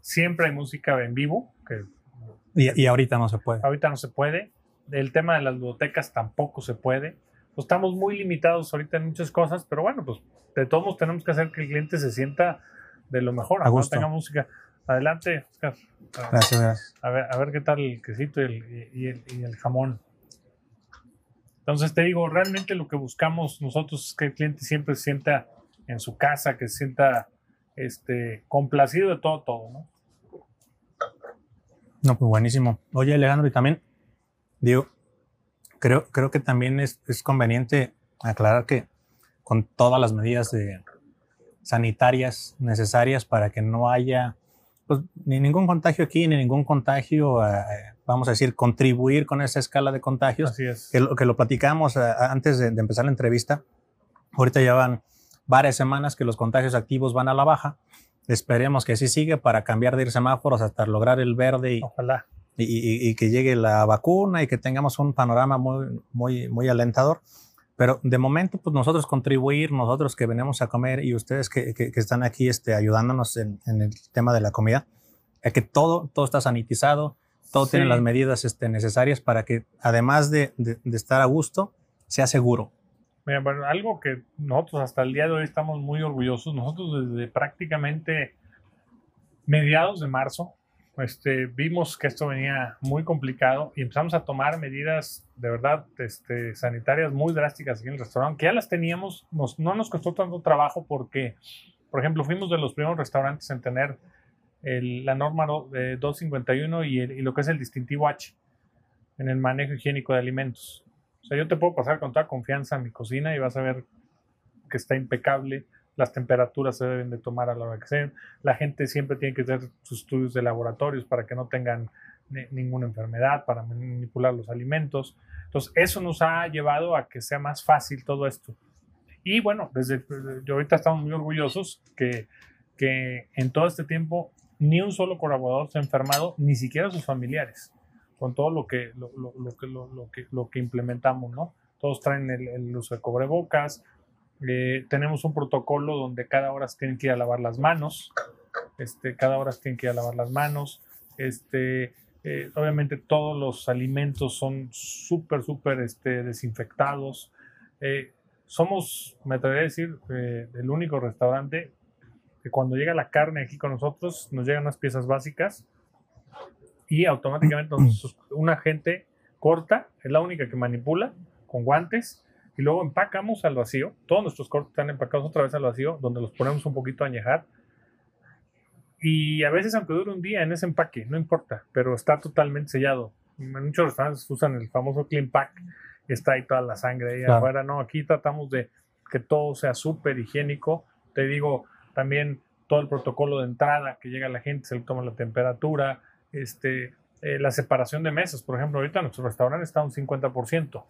siempre hay música en vivo, que Y, y ahorita no se puede. ahorita no se puede. El tema de las bibliotecas tampoco se puede. Pues estamos muy limitados ahorita en muchas cosas, pero bueno, pues de todos tenemos que hacer que el cliente se sienta de lo mejor, A gusto. tenga música. Adelante, Oscar. A- Gracias, gracias. A ver, a ver qué tal el quesito y el, y el- y el jamón. Entonces te digo, realmente lo que buscamos nosotros es que el cliente siempre se sienta en su casa, que se sienta este, complacido de todo, todo, ¿no? No, pues buenísimo. Oye, Alejandro, y también, digo, creo, creo que también es, es conveniente aclarar que con todas las medidas de sanitarias necesarias para que no haya pues, ni ningún contagio aquí, ni ningún contagio, eh, vamos a decir, contribuir con esa escala de contagios, Así es. que lo, que lo platicamos eh, antes de, de empezar la entrevista. Ahorita ya van varias semanas que los contagios activos van a la baja. Esperemos que así siga para cambiar de ir semáforos hasta lograr el verde y, Ojalá. y, y- y que llegue la vacuna y que tengamos un panorama muy, muy, muy alentador. Pero de momento, pues nosotros contribuir, nosotros que venimos a comer y ustedes que, que- que están aquí este, ayudándonos en, en el tema de la comida, es que todo, todo está sanitizado, todo tiene Sí. las medidas este, necesarias para que, además de, de- de estar a gusto, sea seguro. Mira, bueno, algo que nosotros hasta el día de hoy estamos muy orgullosos, nosotros desde prácticamente mediados de marzo, este, vimos que esto venía muy complicado y empezamos a tomar medidas de verdad este, sanitarias muy drásticas aquí en el restaurante, que ya las teníamos, nos- no nos costó tanto trabajo porque, por ejemplo, fuimos de los primeros restaurantes en tener el- la norma do- de 251 y, el- y lo que es el distintivo H en el manejo higiénico de alimentos. O sea, yo te puedo pasar con toda confianza mi cocina y vas a ver que está impecable. Las temperaturas se deben de tomar a la hora que sean. La gente siempre tiene que hacer sus estudios de laboratorios para que no tengan ni- ninguna enfermedad, para manipular los alimentos. Entonces, eso nos ha llevado a que sea más fácil todo esto. Y bueno, desde yo ahorita estamos muy orgullosos que, que en todo este tiempo ni un solo colaborador se ha enfermado, ni siquiera sus familiares con todo lo que, lo, lo- que, lo, que, lo que implementamos, ¿no? Todos traen el, el uso de cubrebocas, eh, tenemos un protocolo donde cada hora tienen que ir a lavar las manos, este, cada hora tienen que ir a lavar las manos, este, eh, obviamente todos los alimentos son súper, súper este, desinfectados. Eh, somos, me atrevería a decir, eh, el único restaurante que cuando llega la carne aquí con nosotros, nos llegan unas piezas básicas y automáticamente (clears throat) una gente corta, es la única que manipula con guantes y luego empacamos al vacío. Todos nuestros cortes están empacados otra vez al vacío, donde los ponemos un poquito a añejar. Y a veces, aunque dure un día en ese empaque, no importa, pero está totalmente sellado. En muchos restaurantes usan el famoso clean pack, está ahí toda la sangre ahí afuera. No, aquí tratamos de que todo sea súper higiénico. Te digo, también todo el protocolo de entrada, que llega la gente, se le toma la temperatura, este, eh, la separación de mesas. Por ejemplo, ahorita nuestro restaurante está a un 50%.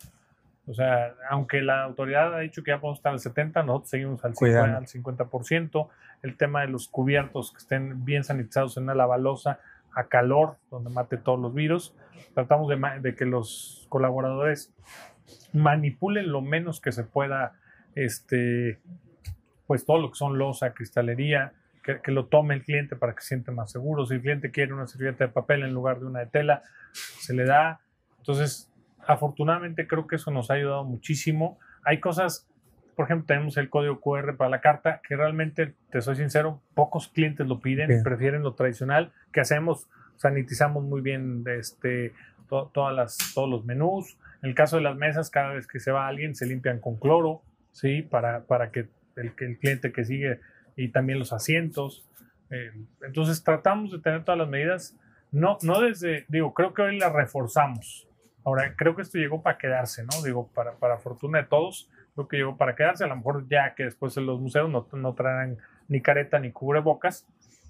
O sea, aunque la autoridad ha dicho que ya podemos estar al 70, nosotros seguimos al, 50, al 50%. El tema de los cubiertos que estén bien sanitizados en una lavalosa a calor, donde mate todos los virus. Tratamos de, de que los colaboradores manipulen lo menos que se pueda, este, pues todo lo que son losa, cristalería, que, que, lo tome el cliente para que se siente más seguro. Si el cliente quiere una servilleta de papel en lugar de una de tela, se le da. Entonces, afortunadamente creo que eso nos ha ayudado muchísimo. Hay cosas, por ejemplo, tenemos el código QR para la carta, que realmente, te soy sincero, pocos clientes lo piden, prefieren lo tradicional, que hacemos, sanitizamos muy bien este, todas las, todos los menús. En el caso de las mesas, cada vez que se va alguien, se limpian con cloro, ¿sí? Para, para que, el, que el cliente que sigue y también los asientos. Eh, entonces tratamos de tener todas las medidas, no, no desde, digo, creo que hoy las reforzamos, Ahora, creo que esto llegó para quedarse, ¿no? Digo, para, para fortuna de todos, creo que llegó para quedarse. A lo mejor ya que después en los museos no, no traerán ni careta ni cubrebocas,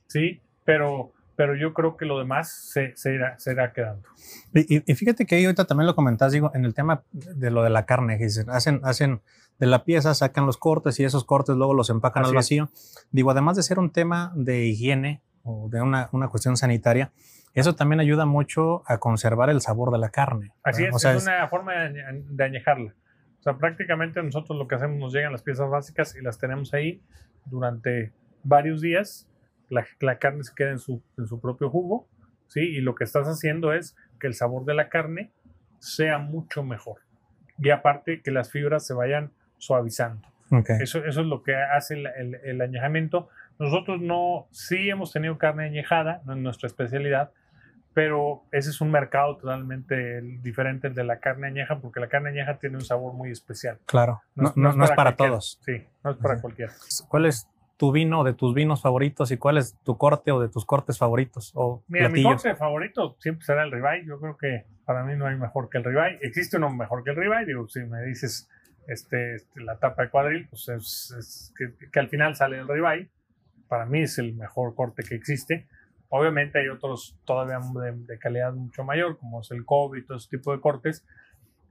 ¿sí? Pero, pero yo creo que lo demás se, se, irá, se irá, quedando. Y, y, fíjate que ahí ahorita también lo comentás, digo, en el tema de lo de la carne, que dicen, hacen, hacen de la pieza, sacan los cortes y esos cortes luego los empacan al vacío. Digo, además de ser un tema de higiene o de una, una cuestión sanitaria, eso también ayuda mucho a conservar el sabor de la carne. Así es, es, una forma de, añejarla. O sea, prácticamente nosotros lo que hacemos, nos llegan las piezas básicas y las tenemos ahí durante varios días. La, la carne se queda en su, en su propio jugo, ¿sí? Y lo que estás haciendo es que el sabor de la carne sea mucho mejor. Y aparte que las fibras se vayan suavizando. Eso, eso es lo que hace el, el, el, añejamiento. Nosotros no, sí hemos tenido carne añejada, no es nuestra especialidad, pero ese es un mercado totalmente diferente de la carne añeja, porque la carne añeja tiene un sabor muy especial. Claro, no, es para, todos. Sí, no es para cualquiera. ¿Cuál es tu vino de tus vinos favoritos y cuál es tu corte o de tus cortes favoritos? O Mira, mi corte favorito siempre será el ribeye. Yo creo que para mí no hay mejor que el ribeye. Existe uno mejor que el ribeye. Digo, si me dices este, este la tapa de cuadril, pues es, que, que, al final sale el ribeye. Para mí es el mejor corte que existe Obviamente hay otros todavía de, calidad mucho mayor, como es el COVID y todo ese tipo de cortes,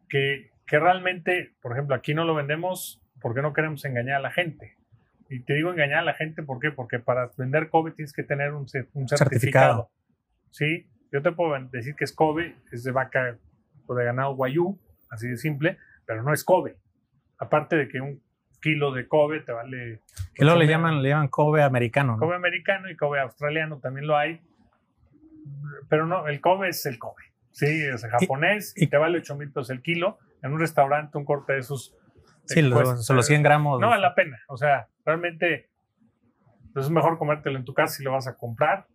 que, que realmente, por ejemplo, aquí no lo vendemos porque no queremos engañar a la gente. Y te digo engañar a la gente, ¿por qué? Porque para vender COVID tienes que tener un, un certificado. ¿Sí? Yo te puedo decir que es Kobe, es de vaca o de ganado guayú, así de simple, pero no es Kobe. Aparte de que un kilo de Kobe te vale. Que luego le llaman, le llaman Kobe americano. Kobe americano y Kobe australiano también lo hay. Pero no, el Kobe es el Kobe. Sí, es japonés y, te vale 8 mil pesos el kilo. En un restaurante, un corte de esos. Sí, los, los 100 gramos. No vale la pena. O sea, realmente pues, es mejor comértelo en tu casa si lo vas a comprar.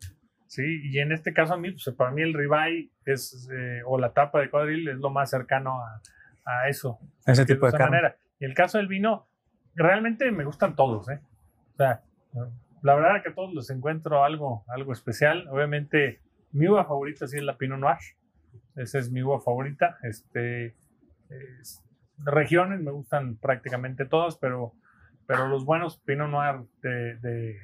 Sí, y en este caso a mí, pues para mí el ribeye es, eh, o la tapa de cuadril es lo más cercano a, a eso. Ese tipo de, de manera. Y el caso del vino, realmente me gustan todos, ¿eh? O sea, la verdad que a todos les encuentro algo, algo especial. Obviamente, mi uva favorita sí es la Pinot Noir. Esa es mi uva favorita. Este, regiones me gustan prácticamente todas, pero, pero los buenos Pinot Noir de,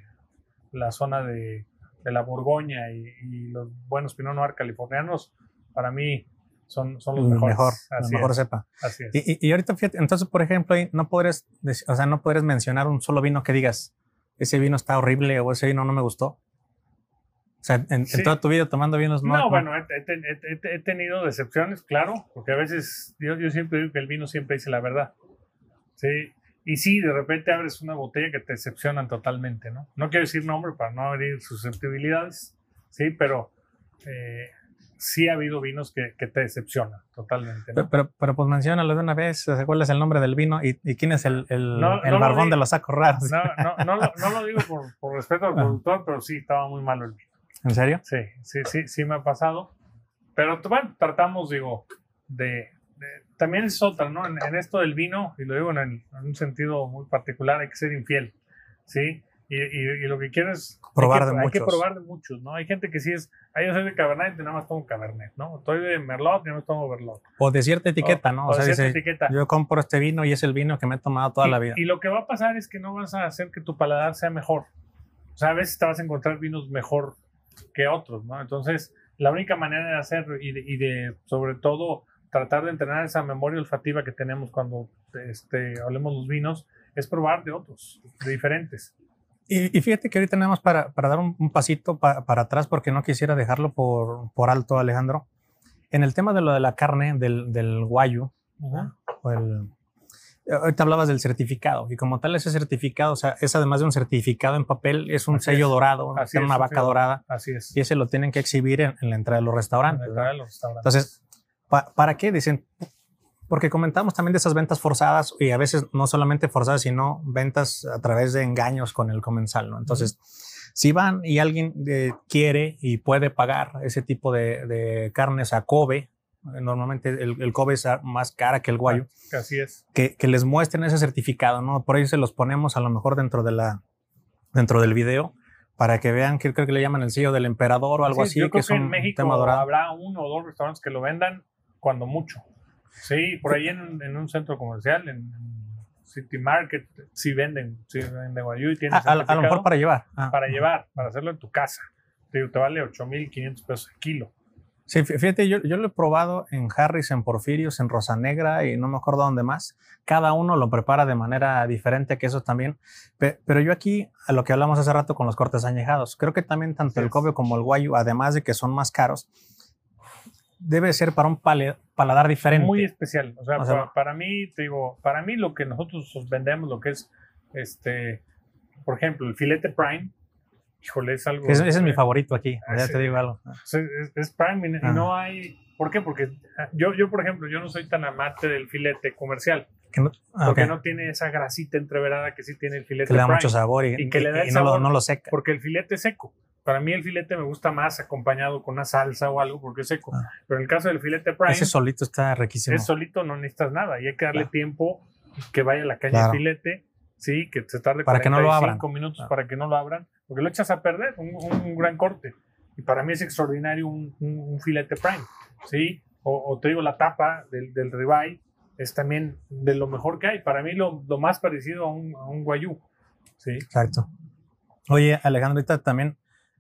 la zona de, la Borgoña y, y, los buenos Pinot Noir californianos, para mí son, son los mejores. Mejor, así mejor sepa. Así es. Y, y, ahorita, fíjate, entonces, por ejemplo, no podrías, o sea, no podrías mencionar un solo vino que digas, ese vino está horrible o ese vino no me gustó. O sea, en, toda tu vida tomando vinos no. No, bueno, he, tenido decepciones, claro, porque a veces yo, yo siempre digo que el vino siempre dice la verdad. Sí. Y sí, de repente abres una botella que te decepcionan totalmente, ¿no? No quiero decir nombre para no abrir susceptibilidades, sí, pero eh, sí ha habido vinos que, que te decepcionan totalmente. Pero, pero, pues menciónalo de una vez, cuál es el nombre del vino y, y quién es el, el, el barbón de los sacos raros. No, no, no, no lo digo por, por respeto al ah. productor, pero sí, estaba muy malo el vino. ¿En serio? Sí, sí, sí, sí me ha pasado. pero bueno, tratamos, digo, de, también es otra, ¿no? En, esto del vino, y lo digo en, un sentido muy particular, hay que ser infiel, ¿sí? Y, y, lo que quiero es... Probar de muchos. Hay que probar de muchos, ¿no? Hay gente que sí es, ahí yo soy de Cabernet y nada más tomo Cabernet, ¿no? Estoy de Merlot y nada más tomo Merlot. O de cierta etiqueta, ¿no? O, sea, de cierta etiqueta. yo compro este vino y es el vino que me he tomado toda la vida. Y lo que va a pasar es que no vas a hacer que tu paladar sea mejor. O sea, a veces te vas a encontrar vinos mejor que otros, ¿no? Entonces, la única manera de hacerlo y de, y de sobre todo, tratar de entrenar esa memoria olfativa que tenemos cuando este, hablemos los vinos, es probar de otros, de diferentes. Y, fíjate que ahorita tenemos para, para dar un, pasito para atrás, porque no quisiera dejarlo por, por, alto, Alejandro. En el tema de lo de la carne, del, del guayu, o el, ahorita hablabas del certificado, y como tal ese certificado, o sea, es además de un certificado en papel, es un sello dorado, es, una vaca dorada. Así es. Y ese lo tienen que exhibir en, la entrada de los restaurantes. En la entrada de los restaurantes. Entonces, ¿Para qué? Dicen, porque comentamos también de esas ventas forzadas y a veces no solamente forzadas, sino ventas a través de engaños con el comensal, ¿no? Entonces, si van y alguien eh, quiere y puede pagar ese tipo de, carnes a Kobe, eh, normalmente el, Kobe es más cara que el guayo. Ah, así es. Que, les muestren ese certificado, ¿no? Por ahí se los ponemos a lo mejor dentro, de la, dentro del video para que vean que creo que le llaman el sello del emperador o algo así. que es en México habrá uno o dos restaurantes que lo vendan cuando mucho. Sí, por ahí en, en un centro comercial, en, City Market, sí venden, sí venden guayú y tienes a, lo mejor para llevar. Ah. Para llevar, para hacerlo en tu casa. Te, te vale 8.500 pesos el kilo. Sí, fíjate, yo, yo, lo he probado en Harris, en Porfirios, en Rosa Negra y no me acuerdo dónde más. Cada uno lo prepara de manera diferente, que eso también. Pero yo aquí, a lo que hablamos hace rato con los cortes añejados, creo que también tanto el Kobe como el Guayu, además de que son más caros, debe ser para un paladar diferente. Muy especial. O sea, para, mí, te digo, para mí lo que nosotros vendemos, lo que es, este, por ejemplo, el filete prime, híjole, es algo... Ese, es mi favorito aquí, ya te digo algo. Es, prime y, no hay... ¿Por qué? Porque yo, yo, por ejemplo, yo no soy tan amante del filete comercial. Ah, porque no tiene esa grasita entreverada que sí tiene el filete. Que le da mucho sabor y, que le da no, lo, no, lo, seca. Porque el filete es seco. Para mí el filete me gusta más acompañado con una salsa o algo porque es seco. Ah. Pero en el caso del filete prime... Ese solito está riquísimo. Ese solito no necesitas nada y hay que darle tiempo que vaya la caña de filete, sí, que se tarde para que no lo abran. minutos ah. para que no lo abran, porque lo echas a perder, un, gran corte. Y para mí es extraordinario un, filete prime, sí. O, te digo, la tapa del, del ribeye es también de lo mejor que hay. Para mí lo, lo más parecido a un, a un guayú, sí. Exacto. Oye, Alejandro, ahorita también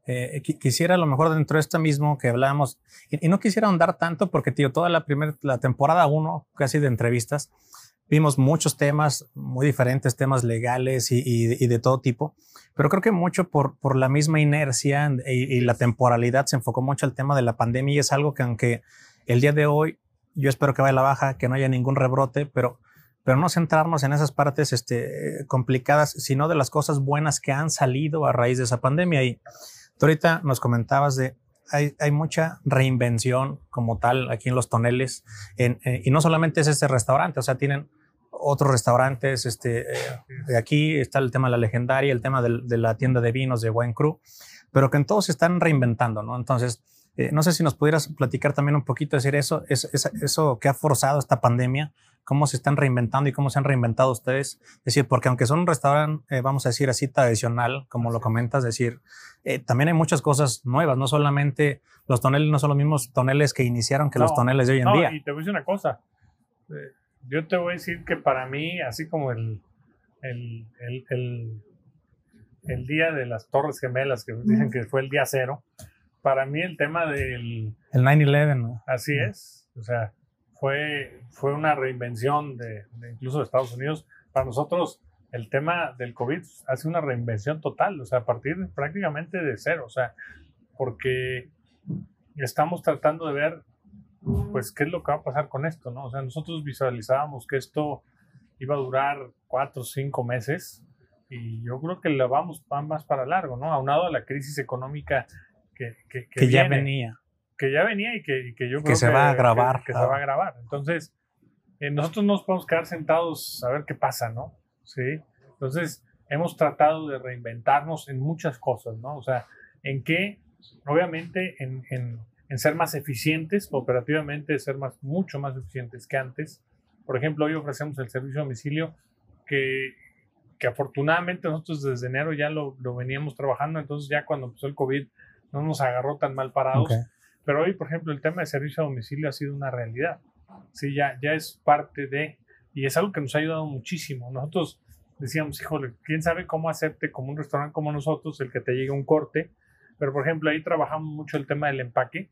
eh, quisiera a lo mejor dentro de esto mismo que hablábamos, y, no quisiera ahondar tanto porque, tío, toda la primera, la temporada uno, casi de entrevistas, vimos muchos temas muy diferentes, temas legales y, y, de todo tipo, pero creo que mucho por, por la misma inercia y, la temporalidad se enfocó mucho al tema de la pandemia y es algo que aunque el día de hoy yo espero que vaya a la baja, que no haya ningún rebrote, pero pero no centrarnos en esas partes este, complicadas, sino de las cosas buenas que han salido a raíz de esa pandemia. Y Tú ahorita nos comentabas de, hay, hay mucha reinvención como tal aquí en los toneles, eh, y no solamente es este restaurante, o sea, tienen otros restaurantes, este, eh, de aquí está el tema de la legendaria, el tema de, la tienda de vinos de Wine Crew, pero que en todos se están reinventando, ¿no? Entonces, eh, no sé si nos pudieras platicar también un poquito, decir eso, es, eso que ha forzado esta pandemia, cómo se están reinventando y cómo se han reinventado ustedes. Es decir, porque aunque son un restaurante, vamos a decir así, tradicional, como lo comentas, decir, eh, también hay muchas cosas nuevas, no solamente los toneles, no son los mismos toneles que iniciaron que los toneles de hoy en día. Y te voy a decir una cosa, eh, yo te voy a decir que para mí, así como el, el, el, el, día de las Torres Gemelas, que dicen que fue el día cero, para mí el tema del... El 9-11, ¿no? Así es, o sea, fue, fue una reinvención de, de incluso de Estados Unidos. Para nosotros, el tema del COVID hace una reinvención total, o sea, a partir prácticamente de cero, o sea, porque estamos tratando de ver, pues, qué es lo que va a pasar con esto, ¿no? O sea, nosotros visualizábamos que esto iba a durar cuatro o cinco meses y yo creo que la vamos más para largo, ¿no? Aunado a la crisis económica que, que, ya venía. Que ya venía y que, que yo creo que se va a grabar. Que, se va a grabar. Entonces, eh, nosotros no nos podemos quedar sentados a ver qué pasa, ¿no? ¿sí? Entonces, hemos tratado de reinventarnos en muchas cosas, ¿no? O sea, en que, obviamente, en, en ser más eficientes operativamente, ser más, mucho más eficientes que antes. Por ejemplo, hoy ofrecemos el servicio a domicilio que, que afortunadamente nosotros desde enero ya lo, lo, veníamos trabajando, entonces ya cuando empezó el COVID no nos agarró tan mal parados. Pero hoy, por ejemplo, el tema de servicio a domicilio ha sido una realidad. Sí, ya, ya es parte de, y es algo que nos ha ayudado muchísimo. Nosotros decíamos, híjole, quién sabe cómo hacerte como un restaurante como nosotros, el que te llegue un corte. Pero, por ejemplo, ahí trabajamos mucho el tema del empaque.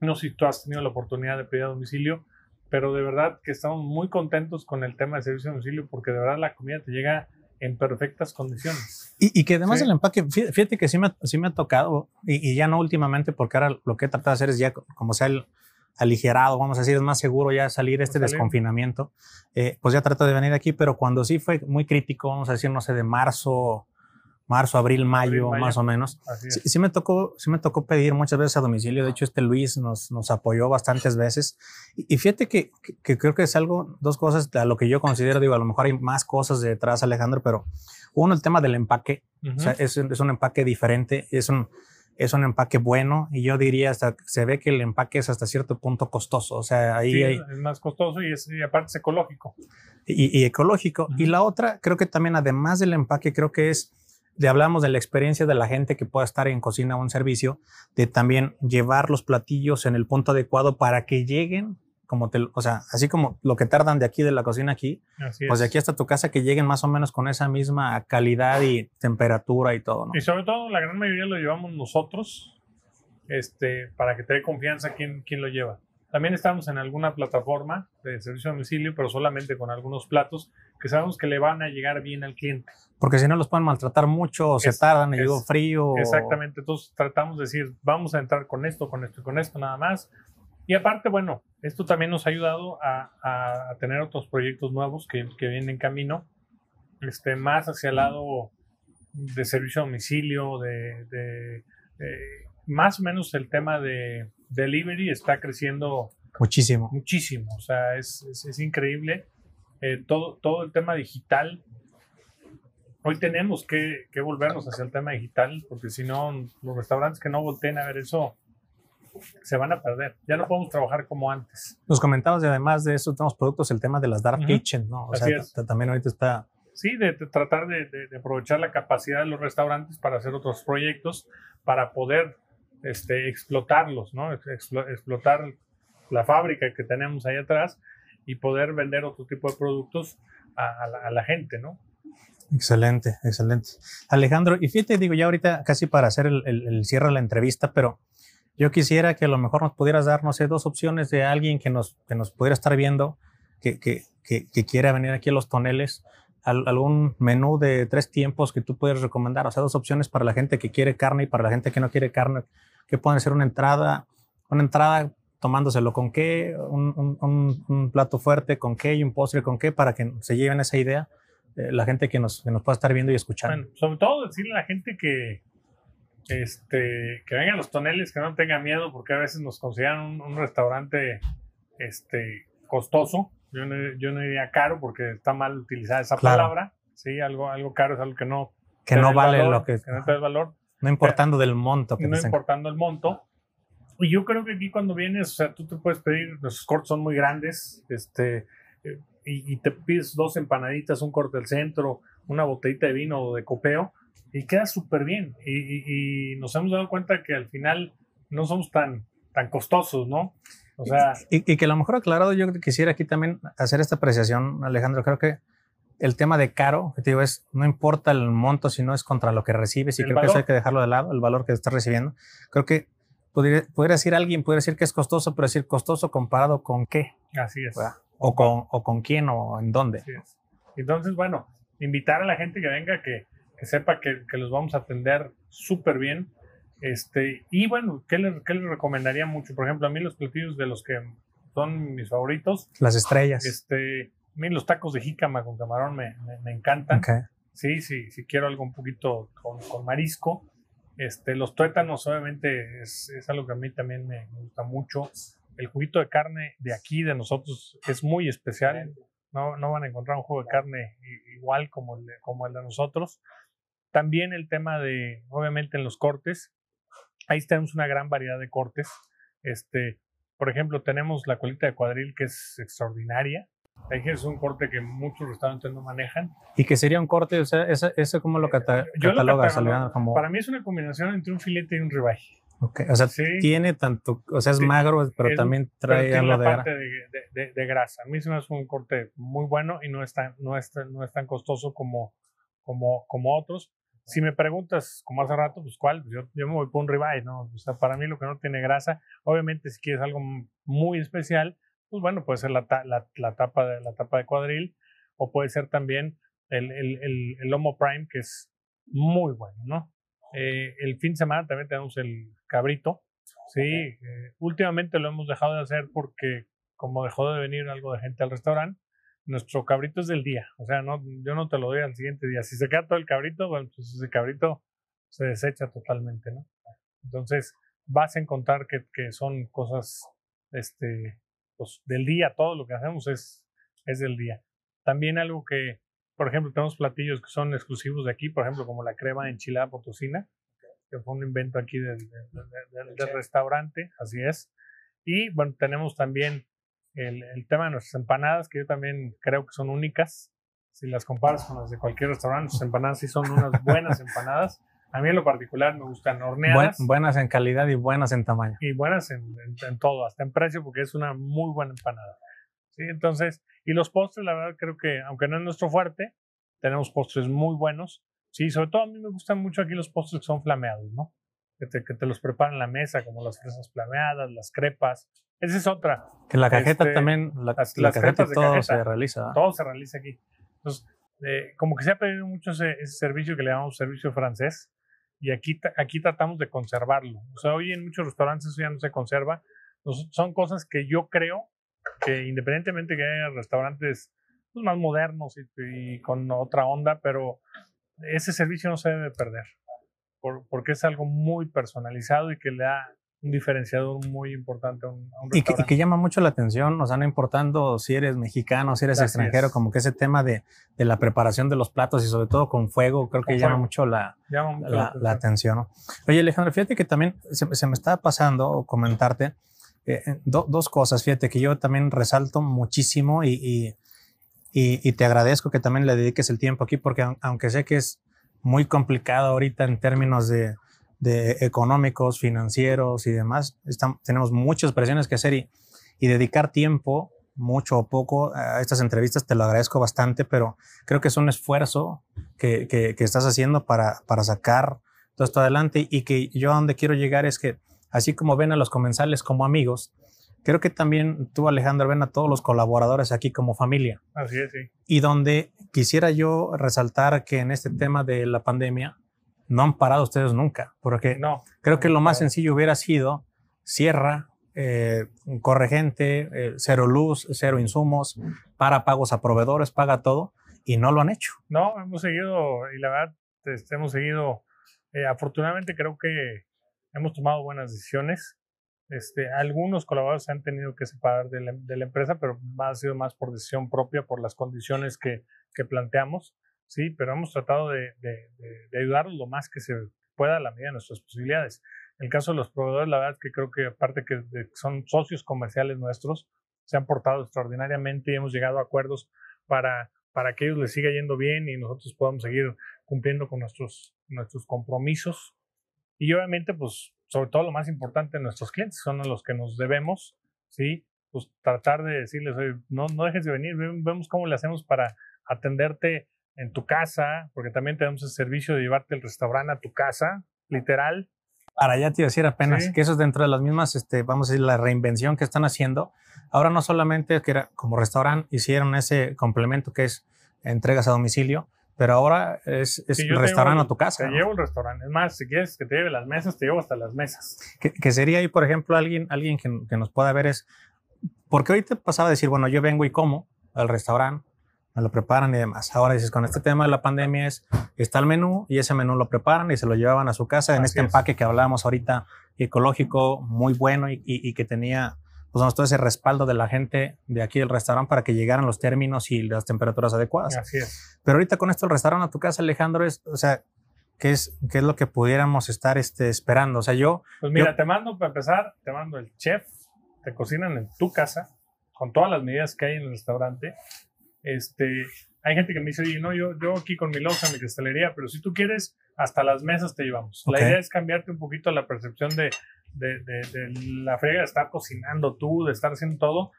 No sé si tú has tenido la oportunidad de pedir a domicilio, pero de verdad que estamos muy contentos con el tema de servicio a domicilio porque de verdad la comida te llega en perfectas condiciones. Y, que además el empaque, fíjate que sí me, sí me ha tocado, y, ya no últimamente, porque ahora lo que he tratado de hacer es ya como sea el aligerado, vamos a decir, es más seguro ya salir este desconfinamiento, eh, pues ya trato de venir aquí, pero cuando sí fue muy crítico, vamos a decir, no sé, de marzo, marzo, abril, mayo, más o menos. Sí, me tocó, sí me tocó pedir muchas veces a domicilio. De hecho, este Luis nos, nos apoyó bastantes veces. Y, fíjate que, que, creo que es algo, dos cosas a lo que yo considero, digo, a lo mejor hay más cosas detrás, Alejandro, pero uno, el tema del empaque. o sea, es, es, un empaque diferente, es un, es un empaque bueno y yo diría hasta se ve que el empaque es hasta cierto punto costoso. O sea, ahí es más costoso y, es, aparte es ecológico. Y, ecológico. Y la otra, creo que también además del empaque, creo que es de hablamos de la experiencia de la gente que pueda estar en cocina o un servicio, de también llevar los platillos en el punto adecuado para que lleguen como te, o sea, así como lo que tardan de aquí de la cocina aquí, pues de aquí hasta tu casa que lleguen más o menos con esa misma calidad y temperatura y todo, ¿no? Y sobre todo la gran mayoría lo llevamos nosotros, este, para que te dé confianza quién, quién lo lleva. También estamos en alguna plataforma de servicio a domicilio, pero solamente con algunos platos que sabemos que le van a llegar bien al cliente. Porque si no los pueden maltratar mucho o se tardan, y llegó frío. Exactamente, entonces tratamos de decir, vamos a entrar con esto, con esto y con esto nada más. Y aparte, bueno, esto también nos ha ayudado a, a tener otros proyectos nuevos que, que, vienen en camino, este, más hacia el lado de servicio a domicilio, de, de más o menos el tema de delivery está creciendo muchísimo. Muchísimo, o sea, es, es, increíble. Eh, todo, todo el tema digital. Hoy tenemos que, que, volvernos hacia el tema digital, porque si no, los restaurantes que no volteen a ver eso se van a perder. Ya no podemos trabajar como antes. Nos comentabas, y además de eso, tenemos productos, el tema de las dark kitchen, ¿no? O sea, también ahorita está. Sí, de, tratar de, de, aprovechar la capacidad de los restaurantes para hacer otros proyectos, para poder este, explotarlos, ¿no? explotar la fábrica que tenemos ahí atrás y poder vender otro tipo de productos a, la, gente, ¿no? Excelente, excelente. Alejandro, y fíjate, digo, ya ahorita casi para hacer el, cierre de la entrevista, pero yo quisiera que a lo mejor nos pudieras dar, no sé, dos opciones de alguien que nos, que nos pudiera estar viendo, que, que, que, quiera venir aquí a los toneles, algún menú de tres tiempos que tú puedes recomendar, o sea, dos opciones para la gente que quiere carne y para la gente que no quiere carne, que pueden ser una entrada, una entrada tomándoselo con qué, un, un, plato fuerte con qué y un postre con qué, para que se lleven esa idea eh, la gente que nos, que nos pueda estar viendo y escuchando. Bueno, sobre todo decirle a la gente que, este, que vengan los toneles, que no tengan miedo, porque a veces nos consideran un, restaurante este, costoso. Yo no, yo no, diría caro porque está mal utilizada esa palabra. Sí, algo, algo caro es algo que no, que no vale lo que, que no te valor. No importando del monto. Que no importando el monto. Y yo creo que aquí cuando vienes, o sea, tú te puedes pedir, los cortes son muy grandes, este, eh, y, te pides dos empanaditas, un corte del centro, una botellita de vino o de copeo, y queda súper bien. Y, nos hemos dado cuenta que al final no somos tan, tan costosos, ¿no? O sea, y, y, que a lo mejor aclarado, yo quisiera aquí también hacer esta apreciación, Alejandro. Creo que el tema de caro, que te digo, es no importa el monto, si no es contra lo que recibes, y creo que eso hay que dejarlo de lado, el valor que estás recibiendo. Creo que podría, decir alguien, puede decir que es costoso, pero decir costoso comparado con qué. Así es. O con, o con quién o en dónde. Así es. Entonces, bueno, invitar a la gente que venga, que, que sepa que, que, los vamos a atender súper bien. Este, y bueno, ¿qué les, ¿qué les recomendaría mucho? Por ejemplo, a mí los platillos de los que son mis favoritos. Las estrellas. Este, a mí los tacos de jícama con camarón me, me, encantan. Sí, sí, sí quiero algo un poquito con, con marisco. Este, los tuétanos obviamente es, es, algo que a mí también me gusta mucho. El juguito de carne de aquí, de nosotros, es muy especial. No, no van a encontrar un jugo de carne igual como el, como el de nosotros. También el tema de, obviamente en los cortes, ahí tenemos una gran variedad de cortes. Este, por ejemplo, tenemos la colita de cuadril que es extraordinaria. Es un corte que muchos restaurantes no manejan. ¿Y que sería un corte? O sea, ¿ese, ese cómo lo cata catalogas? Como... Para mí es una combinación entre un filete y un ribeye. Okay. O sea, tiene tanto, o sea, es magro, pero también trae algo de, parte de, de, grasa. A mí se me hace un corte muy bueno y no es tan, no es, no es tan costoso como, como, como otros. Si me preguntas, como hace rato, pues cuál, pues yo, yo me voy por un ribeye, ¿no? O sea, para mí lo que no tiene grasa, obviamente si quieres algo muy especial, pues bueno, puede ser la, la, la, tapa, de, la tapa de cuadril o puede ser también el, el, el, el lomo prime, que es muy bueno, ¿no? Eh, el fin de semana también tenemos el cabrito, sí, eh, últimamente lo hemos dejado de hacer porque como dejó de venir algo de gente al restaurante, nuestro cabrito es del día, o sea, no, yo no te lo doy al siguiente día. Si se queda todo el cabrito, bueno, pues ese cabrito se desecha totalmente, ¿no? Entonces, vas a encontrar que, que son cosas este, pues, del día, todo lo que hacemos es, es del día. También algo que, por ejemplo, tenemos platillos que son exclusivos de aquí, por ejemplo, como la crema enchilada potosina, que fue un invento aquí del, del, restaurante, así es. Y bueno, tenemos también el, el, tema de nuestras empanadas, que yo también creo que son únicas. Si las comparas con las de cualquier restaurante, sus empanadas sí son unas buenas (laughs) empanadas. A mí en lo particular me gustan horneadas. buenas en calidad y buenas en tamaño. Y buenas en, en, todo, hasta en precio, porque es una muy buena empanada. ¿sí? Entonces, y los postres, la verdad, creo que, aunque no es nuestro fuerte, tenemos postres muy buenos. Sí, sobre todo a mí me gustan mucho aquí los postres que son flameados, ¿no? Que te, que te los preparan en la mesa, como las fresas flameadas, las crepas. Esa es otra. Que la cajeta este, también, la, la cajeta todo se realiza. Todo se realiza aquí. Entonces, eh, como que se ha pedido mucho ese, ese, servicio que le llamamos servicio francés, y aquí, aquí tratamos de conservarlo. O sea, hoy en muchos restaurantes eso ya no se conserva. son cosas que yo creo que independientemente que haya restaurantes pues, más modernos y, con otra onda, pero ese servicio no se debe perder, porque es algo muy personalizado y que le da un diferenciador muy importante a un, y, que, llama mucho la atención, o sea, no importando si eres mexicano, si eres extranjero, como que ese tema de, de, la preparación de los platos y sobre todo con fuego, creo que llama mucho la, la, atención. Oye, Alejandro, fíjate que también se, me está pasando comentarte eh, eh, dos cosas, fíjate que yo también resalto muchísimo y, y, y, te agradezco que también le dediques el tiempo aquí, porque aunque sé que es muy complicado ahorita en términos de de económicos, financieros y demás. tenemos muchas presiones que hacer y, y dedicar tiempo, mucho o poco, a estas entrevistas, te lo agradezco bastante, pero creo que es un esfuerzo que, que, estás haciendo para, para sacar todo esto adelante y que yo a donde quiero llegar es que, así como ven a los comensales como amigos, creo que también tú, Alejandro, ven a todos los colaboradores aquí como familia. Así es, sí. Y donde quisiera yo resaltar que en este tema de la pandemia, no han parado ustedes nunca, porque no, creo que lo más sencillo hubiera sido cierra, eh, corre gente, eh, cero luz, cero insumos, para pagos a proveedores, paga todo, y no lo han hecho. No, hemos seguido, y la verdad, este, hemos seguido, eh, afortunadamente creo que hemos tomado buenas decisiones. Este, algunos colaboradores se han tenido que separar de la, de la, empresa, pero ha sido más por decisión propia, por las condiciones que, que planteamos sí, pero hemos tratado de, de, ayudarlos lo más que se pueda a la medida de nuestras posibilidades. En el caso de los proveedores, la verdad es que creo que aparte que son socios comerciales nuestros, se han portado extraordinariamente y hemos llegado a acuerdos para, para que ellos les siga yendo bien y nosotros podamos seguir cumpliendo con nuestros, nuestros compromisos. Y obviamente, pues, sobre todo lo más importante, nuestros clientes son los que nos debemos, ¿sí? Pues tratar de decirles, no, no dejes de venir, vemos cómo le hacemos para atenderte en tu casa, porque también tenemos el servicio de llevarte el restaurante a tu casa, literal. Para allá te iba a decir apenas que eso es dentro de las mismas, este, vamos a decir, la reinvención que están haciendo. Ahora no solamente que era como restaurante, hicieron ese complemento que es entregas a domicilio, pero ahora es, es restaurante a tu casa. Te llevo el restaurante. Es más, si quieres que te lleve las mesas, te llevo hasta las mesas. Que, sería ahí, por ejemplo, alguien, alguien que, que nos pueda ver es, porque ahorita pasaba a decir, bueno, yo vengo y como al restaurante, me lo preparan y demás. Ahora dices, con este tema de la pandemia es, está el menú y ese menú lo preparan y se lo llevaban a su casa en este empaque que hablábamos ahorita, ecológico, muy bueno y, y, que tenía pues, todo ese respaldo de la gente de aquí del restaurante para que llegaran los términos y las temperaturas adecuadas. Así es. Pero ahorita con esto el restaurante a tu casa, Alejandro, es, o sea, ¿qué es, qué es lo que pudiéramos estar este, esperando? O sea, yo... Pues mira, te mando, para empezar, te mando el chef, te cocinan en tu casa, con todas las medidas que hay en el restaurante. Este, hay gente que me dice, oye, no, yo, yo aquí con mi loja, mi cristalería, pero si tú quieres, hasta las mesas te llevamos. La idea es cambiarte un poquito la percepción de, de, de, la frega de estar cocinando tú, de estar haciendo todo.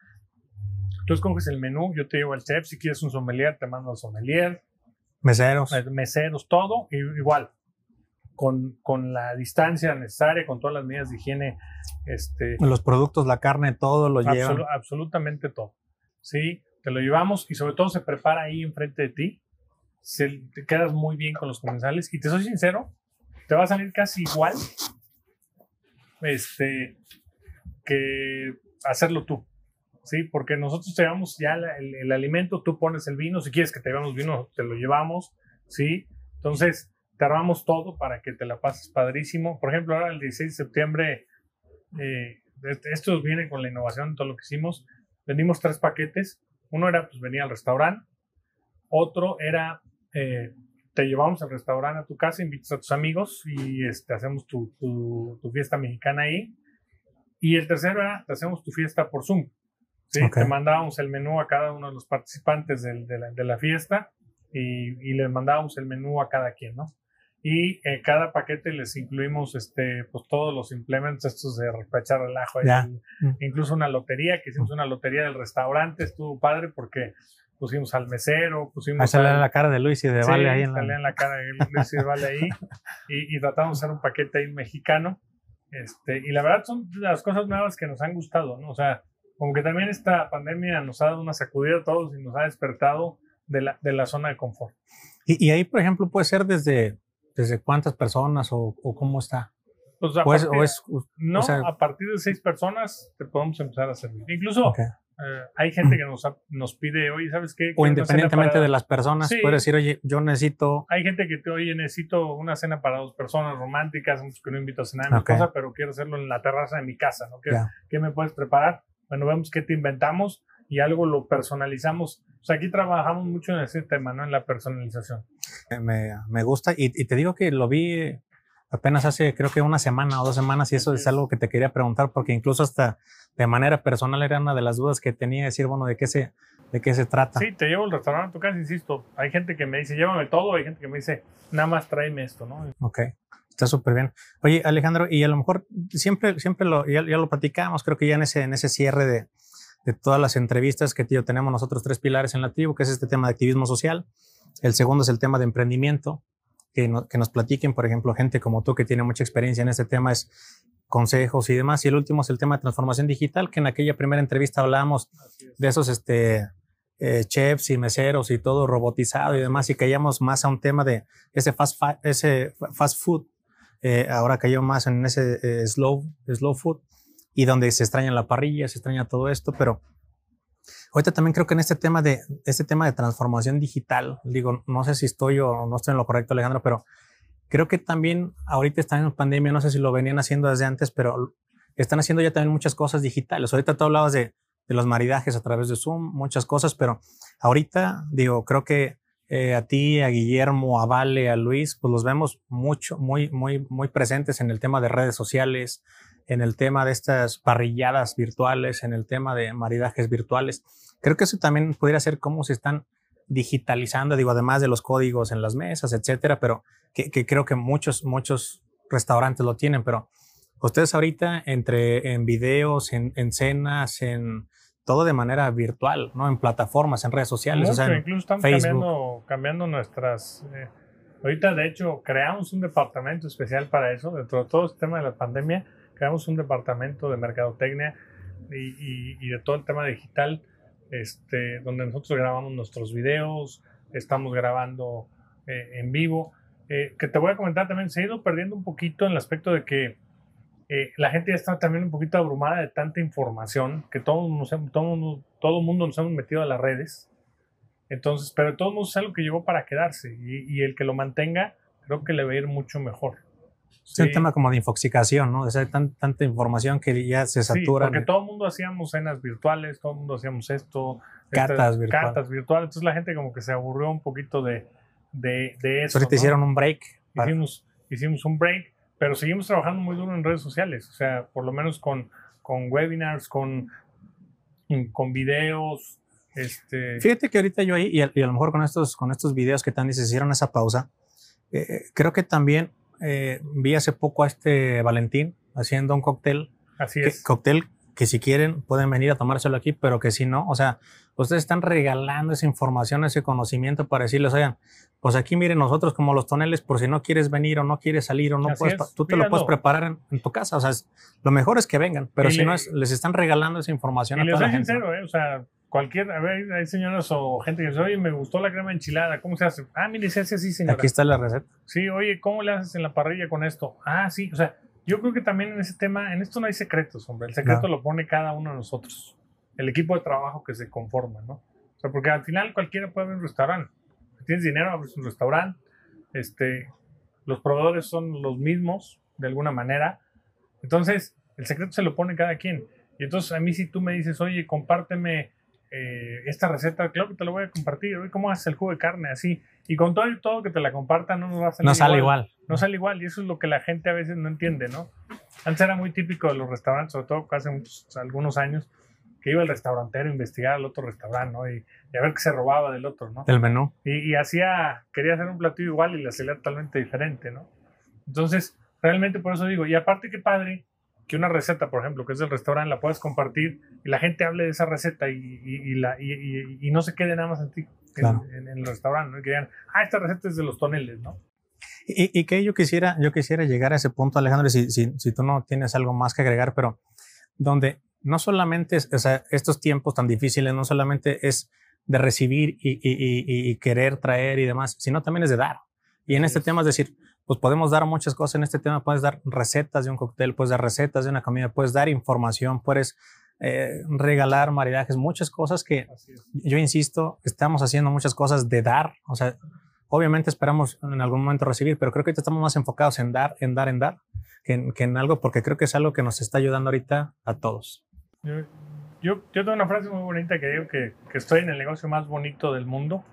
Tú escoges el menú, yo te llevo el chef, si quieres un sommelier, te mando el sommelier. Meseros. Meseros, todo, igual. Con, con, la distancia necesaria, con todas las medidas de higiene. Este, Los productos, la carne, todo lo llevan. Absolutamente todo. Sí, te lo llevamos y sobre todo se prepara ahí enfrente de ti. Se, te quedas muy bien con los comensales y te soy sincero, te va a salir casi igual este, que hacerlo tú. ¿sí? Porque nosotros te llevamos ya el, el, alimento, tú pones el vino, si quieres que te llevamos vino, te lo llevamos, ¿sí? Entonces, te armamos todo para que te la pases padrísimo. Por ejemplo, ahora el 16 de septiembre, eh, esto viene con la innovación todo lo que hicimos. Vendimos tres paquetes. Uno era, pues venía al restaurante. Otro era, eh, te llevamos al restaurante a tu casa, invitas a tus amigos y este, hacemos tu, tu, tu, fiesta mexicana ahí. Y el tercero era, te hacemos tu fiesta por Zoom. ¿sí? Te mandábamos el menú a cada uno de los participantes de, de, la, de la, fiesta y, y, les mandábamos el menú a cada quien, ¿no? Y en cada paquete les incluimos este, pues, todos los implementos estos de repechar el ajo, el, incluso una lotería, que hicimos una lotería del restaurante, estuvo padre porque pusimos al mesero, pusimos... Ahí sale la cara de Luis y de Vale ahí. En la... la cara de Luis y de Vale ahí. y, y, tratamos de hacer un paquete ahí mexicano. Este, y la verdad son las cosas nuevas que nos han gustado, ¿no? O sea, como que también esta pandemia nos ha dado una sacudida a todos y nos ha despertado de la, de la zona de confort. Y, y, ahí, por ejemplo, puede ser desde, desde cuántas personas o, o cómo está. Pues a pues, partir, o es, no, o sea, a partir de seis personas te podemos empezar a servir. Incluso okay. eh, hay gente que nos, nos pide, oye, ¿sabes qué? O independientemente de las personas, sí. puede decir, oye, yo necesito. Hay gente que te, oye, necesito una cena para dos personas románticas, que no invito a cenar en okay. mi casa, pero quiero hacerlo en la terraza de mi casa, ¿no? ¿Qué, yeah. ¿qué me puedes preparar? bueno, vemos qué te inventamos y algo lo personalizamos. O sea, aquí trabajamos mucho en ese tema, ¿no? En la personalización. Me, me gusta y, y, te digo que lo vi apenas hace creo que una semana o dos semanas y eso es algo que te quería preguntar porque incluso hasta de manera personal era una de las dudas que tenía, decir, bueno, ¿de qué se, de qué se trata? Sí, te llevo el restaurante a tu casa, insisto. Hay gente que me dice, llévame todo, hay gente que me dice, nada más tráeme esto, ¿no? Ok. Está súper bien. Oye, Alejandro, y a lo mejor siempre, siempre lo, ya, ya lo platicamos, creo que ya en ese, en ese cierre de, de todas las entrevistas que tío, tenemos nosotros tres pilares en la tribu, que es este tema de activismo social. El segundo es el tema de emprendimiento, que, no, que nos platiquen, por ejemplo, gente como tú que tiene mucha experiencia en este tema, es consejos y demás. Y el último es el tema de transformación digital, que en aquella primera entrevista hablábamos de esos este, eh, chefs y meseros y todo robotizado y demás, y caíamos más a un tema de ese fast, ese fast food eh, ahora cayó más en ese eh, slow, slow food y donde se extraña la parrilla, se extraña todo esto, pero ahorita también creo que en este tema de este tema de transformación digital, digo, no sé si estoy o no estoy en lo correcto, Alejandro, pero creo que también ahorita están en pandemia, no sé si lo venían haciendo desde antes, pero están haciendo ya también muchas cosas digitales. Ahorita tú hablabas de, de los maridajes a través de Zoom, muchas cosas, pero ahorita, digo, creo que eh, a ti, a Guillermo, a Vale, a Luis, pues los vemos mucho, muy, muy, muy presentes en el tema de redes sociales, en el tema de estas parrilladas virtuales, en el tema de maridajes virtuales. Creo que eso también pudiera ser cómo se están digitalizando, digo, además de los códigos en las mesas, etcétera, pero que, que creo que muchos, muchos restaurantes lo tienen, pero ustedes ahorita entre en videos, en, en cenas, en todo de manera virtual, ¿no? En plataformas, en redes sociales. Mucho, o sea, incluso estamos cambiando, cambiando, nuestras... Eh, ahorita, de hecho, creamos un departamento especial para eso. Dentro de todo este tema de la pandemia, creamos un departamento de mercadotecnia y, y, y de todo el tema digital, este, donde nosotros grabamos nuestros videos, estamos grabando eh, en vivo. Eh, que te voy a comentar también, se ha ido perdiendo un poquito en el aspecto de que eh, la gente ya está también un poquito abrumada de tanta información que todo, nos, todo, todo mundo nos hemos metido a las redes. Entonces, pero todo mundo es algo que llegó para quedarse y, y, el que lo mantenga, creo que le va a ir mucho mejor. Es sí. un tema como de infoxicación, ¿no? O sea, tan, tanta información que ya se satura. Sí, porque todo el mundo hacíamos cenas virtuales, todo el mundo hacíamos esto. Cartas virtuales. Cartas virtuales. Entonces la gente como que se aburrió un poquito de, de, de eso. Ahorita ¿no? hicieron un break hicimos, hicimos un break, pero seguimos trabajando muy duro en redes sociales, o sea, por lo menos con, con webinars, con, con videos. Este... Fíjate que ahorita yo ahí, y a, lo mejor con estos, con estos videos que tan se hicieron esa pausa, eh, creo que también eh, vi hace poco a este Valentín haciendo un cóctel. Así es. cóctel que si quieren pueden venir a tomárselo aquí, pero que si no, o sea, ustedes están regalando esa información, ese conocimiento para decirles, oigan, pues aquí miren nosotros como los toneles, por si no quieres venir o no quieres salir o no puedes, tú te lo puedes preparar en, tu casa, o sea, lo mejor es que vengan, pero si no es, les están regalando esa información a toda la gente. sincero, ¿eh? o sea, cualquier, a ver, hay señoras o gente que dice, oye, me gustó la crema enchilada, ¿cómo se hace? Ah, mire, se hace así, señora. Aquí está la receta. Sí, oye, ¿cómo le haces en la parrilla con esto? Ah, sí, o sea, yo creo que también en ese tema, en esto no hay secretos, hombre. El secreto lo pone cada uno de nosotros. El equipo de trabajo que se conforma, ¿no? O sea, porque al final cualquiera puede abrir un restaurante. Si tienes dinero, abres un restaurante. Este, los proveedores son los mismos, de alguna manera. Entonces, el secreto se lo pone cada quien. Y entonces, a mí, si tú me dices, oye, compárteme eh, esta receta, claro que te lo voy a compartir. ¿Cómo haces el jugo de carne? Así. Y con todo y todo que te la compartan, no nos va a salir No sale igual. No sale igual. Y eso es lo que la gente a veces no entiende, ¿no? Antes era muy típico de los restaurantes, sobre todo hace algunos años, que iba el restaurantero a investigar al otro restaurante, ¿no? Y, a ver qué se robaba del otro, ¿no? El menú. Y, y hacía, quería hacer un platillo igual y le hacía totalmente diferente, ¿no? Entonces, realmente por eso digo, y aparte qué padre que una receta, por ejemplo, que es del restaurante, la puedes compartir y la gente hable de esa receta y, y, la, y, no se quede nada más en ti, en, el restaurante, ¿no? Y que digan, ah, esta receta es de los toneles, ¿no? Y, que yo quisiera, yo quisiera llegar a ese punto, Alejandro, si, si, si, tú no tienes algo más que agregar, pero donde no solamente, es, o sea, estos tiempos tan difíciles, no solamente es de recibir y, querer traer y demás, sino también es de dar. Y en este tema es decir, pues podemos dar muchas cosas en este tema. Puedes dar recetas de un cóctel, puedes dar recetas de una comida, puedes dar información, puedes eh, regalar maridajes, muchas cosas que yo insisto, estamos haciendo muchas cosas de dar. O sea, obviamente esperamos en algún momento recibir, pero creo que ahorita estamos más enfocados en dar, en dar, en dar, que en, que en algo, porque creo que es algo que nos está ayudando ahorita a todos. Yo, yo, yo tengo una frase muy bonita que digo que, que estoy en el negocio más bonito del mundo,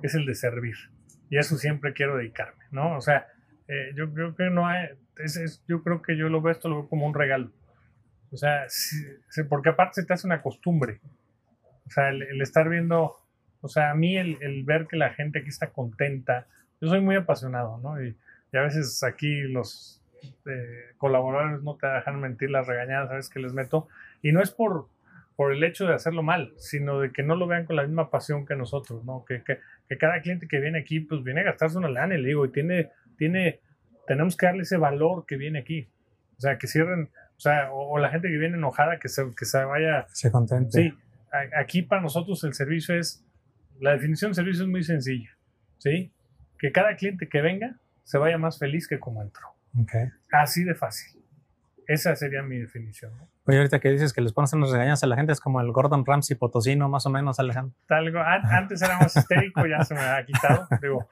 que es el de servir. Y a eso siempre quiero dedicarme, ¿no? O sea, eh, yo creo que no hay, es, yo creo que yo lo veo esto lo veo como un regalo. O sea, porque aparte se te hace una costumbre. O sea, el, estar viendo, o sea, a mí el, el, ver que la gente aquí está contenta, yo soy muy apasionado, ¿no? Y, y a veces aquí los eh, colaboradores no te dejan mentir las regañadas, ¿sabes? Que les meto. Y no es por, por el hecho de hacerlo mal, sino de que no lo vean con la misma pasión que nosotros, ¿no? Que, que, que cada cliente que viene aquí, pues viene a gastarse una lana, y le digo, y tiene tiene, tenemos que darle ese valor que viene aquí. O sea, que cierren, o sea, o, la gente que viene enojada, que se, que se vaya. Se contente. Sí, aquí para nosotros el servicio es, la definición de servicio es muy sencilla, ¿sí? Que cada cliente que venga se vaya más feliz que como entró. Okay. Así de fácil. Esa sería mi definición. ¿no? Oye, ahorita que dices que les pones unas regañas a la gente, es como el Gordon Ramsay potosino, más o menos, Alejandro. Tal, antes era más histérico, ya se me ha quitado. Digo,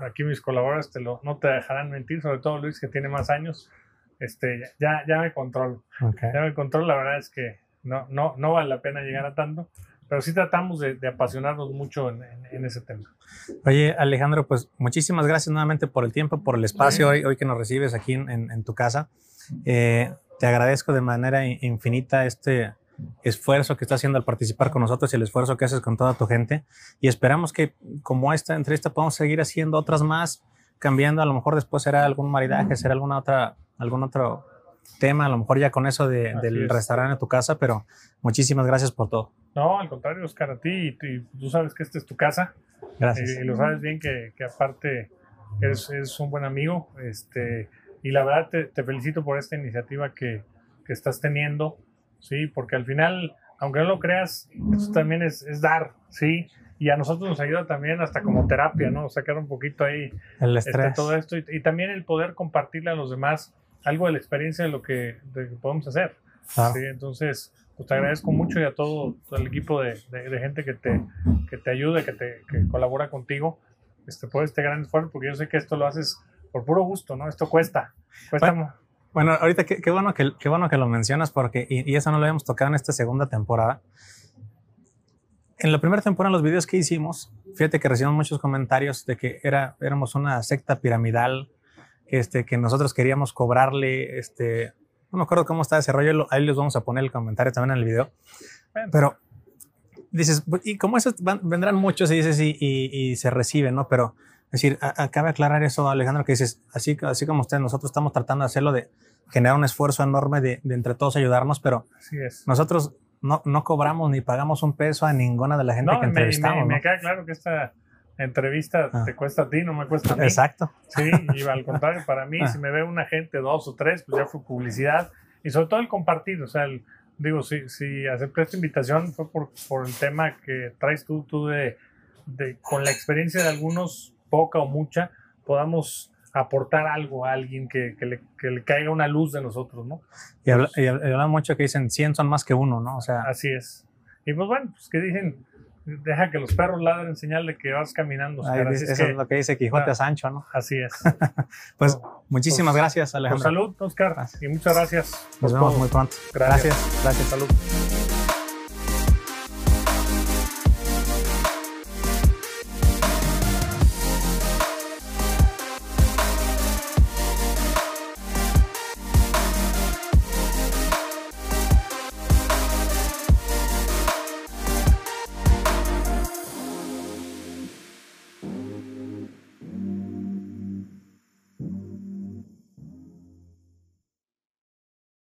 aquí mis colaboradores te lo, no te dejarán mentir, sobre todo Luis que tiene más años, este, ya, ya me controlo. Ya me controlo, la verdad es que no, no, no vale la pena llegar a tanto, pero sí tratamos de, apasionarnos mucho en, ese tema. Oye, Alejandro, pues muchísimas gracias nuevamente por el tiempo, por el espacio hoy, hoy que nos recibes aquí en, tu casa. Eh, te agradezco de manera infinita este, esfuerzo que estás haciendo al participar con nosotros y el esfuerzo que haces con toda tu gente. Y esperamos que como esta entrevista podamos seguir haciendo otras más, cambiando. A lo mejor después será algún maridaje, será alguna otra, algún otro tema, a lo mejor ya con eso del restaurante en tu casa, pero muchísimas gracias por todo. No, al contrario, Oscar, a ti, y, tú sabes que esta es tu casa. Gracias. Y, lo sabes bien que, que aparte eres, eres, un buen amigo. Este, y la verdad te, te felicito por esta iniciativa que, que estás teniendo. ¿Sí? Porque al final, aunque no lo creas, eso también es, es dar, ¿sí? Y a nosotros nos ayuda también hasta como terapia, ¿no? Sacar un poquito ahí el este, estrés. todo esto y, también el poder compartirle a los demás algo de la experiencia de lo que, podemos hacer. ¿sí? Entonces, pues te agradezco mucho y a todo, el equipo de, de, gente que te, que te ayuda, que, te, que colabora contigo este, por este gran esfuerzo, porque yo sé que esto lo haces por puro gusto, ¿no? Esto cuesta. Cuesta, bueno, ahorita qué, bueno, que, qué bueno que lo mencionas porque, y, eso no lo habíamos tocado en esta segunda temporada. En la primera temporada, los videos que hicimos, fíjate que recibimos muchos comentarios de que era, éramos una secta piramidal, este, que nosotros queríamos cobrarle, este, no me acuerdo cómo está ese rollo, ahí les vamos a poner el comentario también en el video, pero dices, y como eso vendrán muchos y dices, y, y, se reciben, ¿no? Pero, es decir, acaba de aclarar eso, Alejandro, que dices, así, así como usted, nosotros estamos tratando de hacerlo, de generar un esfuerzo enorme de, de entre todos ayudarnos, pero nosotros no, no cobramos ni pagamos un peso a ninguna de la gente que entrevistamos. Me, me, queda claro que esta entrevista ah. te cuesta a ti, no me cuesta a mí. Exacto. Sí, y al contrario, para mí, ah. si me ve una gente, dos o tres, pues ya fue publicidad. Y sobre todo el compartir, o sea, digo, si, si acepté esta invitación fue por, por el tema que traes tú, tú de, de, con la experiencia de algunos, poca o mucha, podamos aportar algo a alguien que, que, le, que le, caiga una luz de nosotros, ¿no? Y hablan mucho que dicen 100 son más que uno, ¿no? O sea, así es. Y pues bueno, pues que dicen, deja que los perros ladren señal de que vas caminando. eso es, lo que dice Quijote a Sancho, ¿no? Así es. (laughs) pues muchísimas pues, gracias, Alejandro. Pues salud, Oscar. Y muchas gracias. Nos vemos muy pronto. Gracias. Gracias. Salud.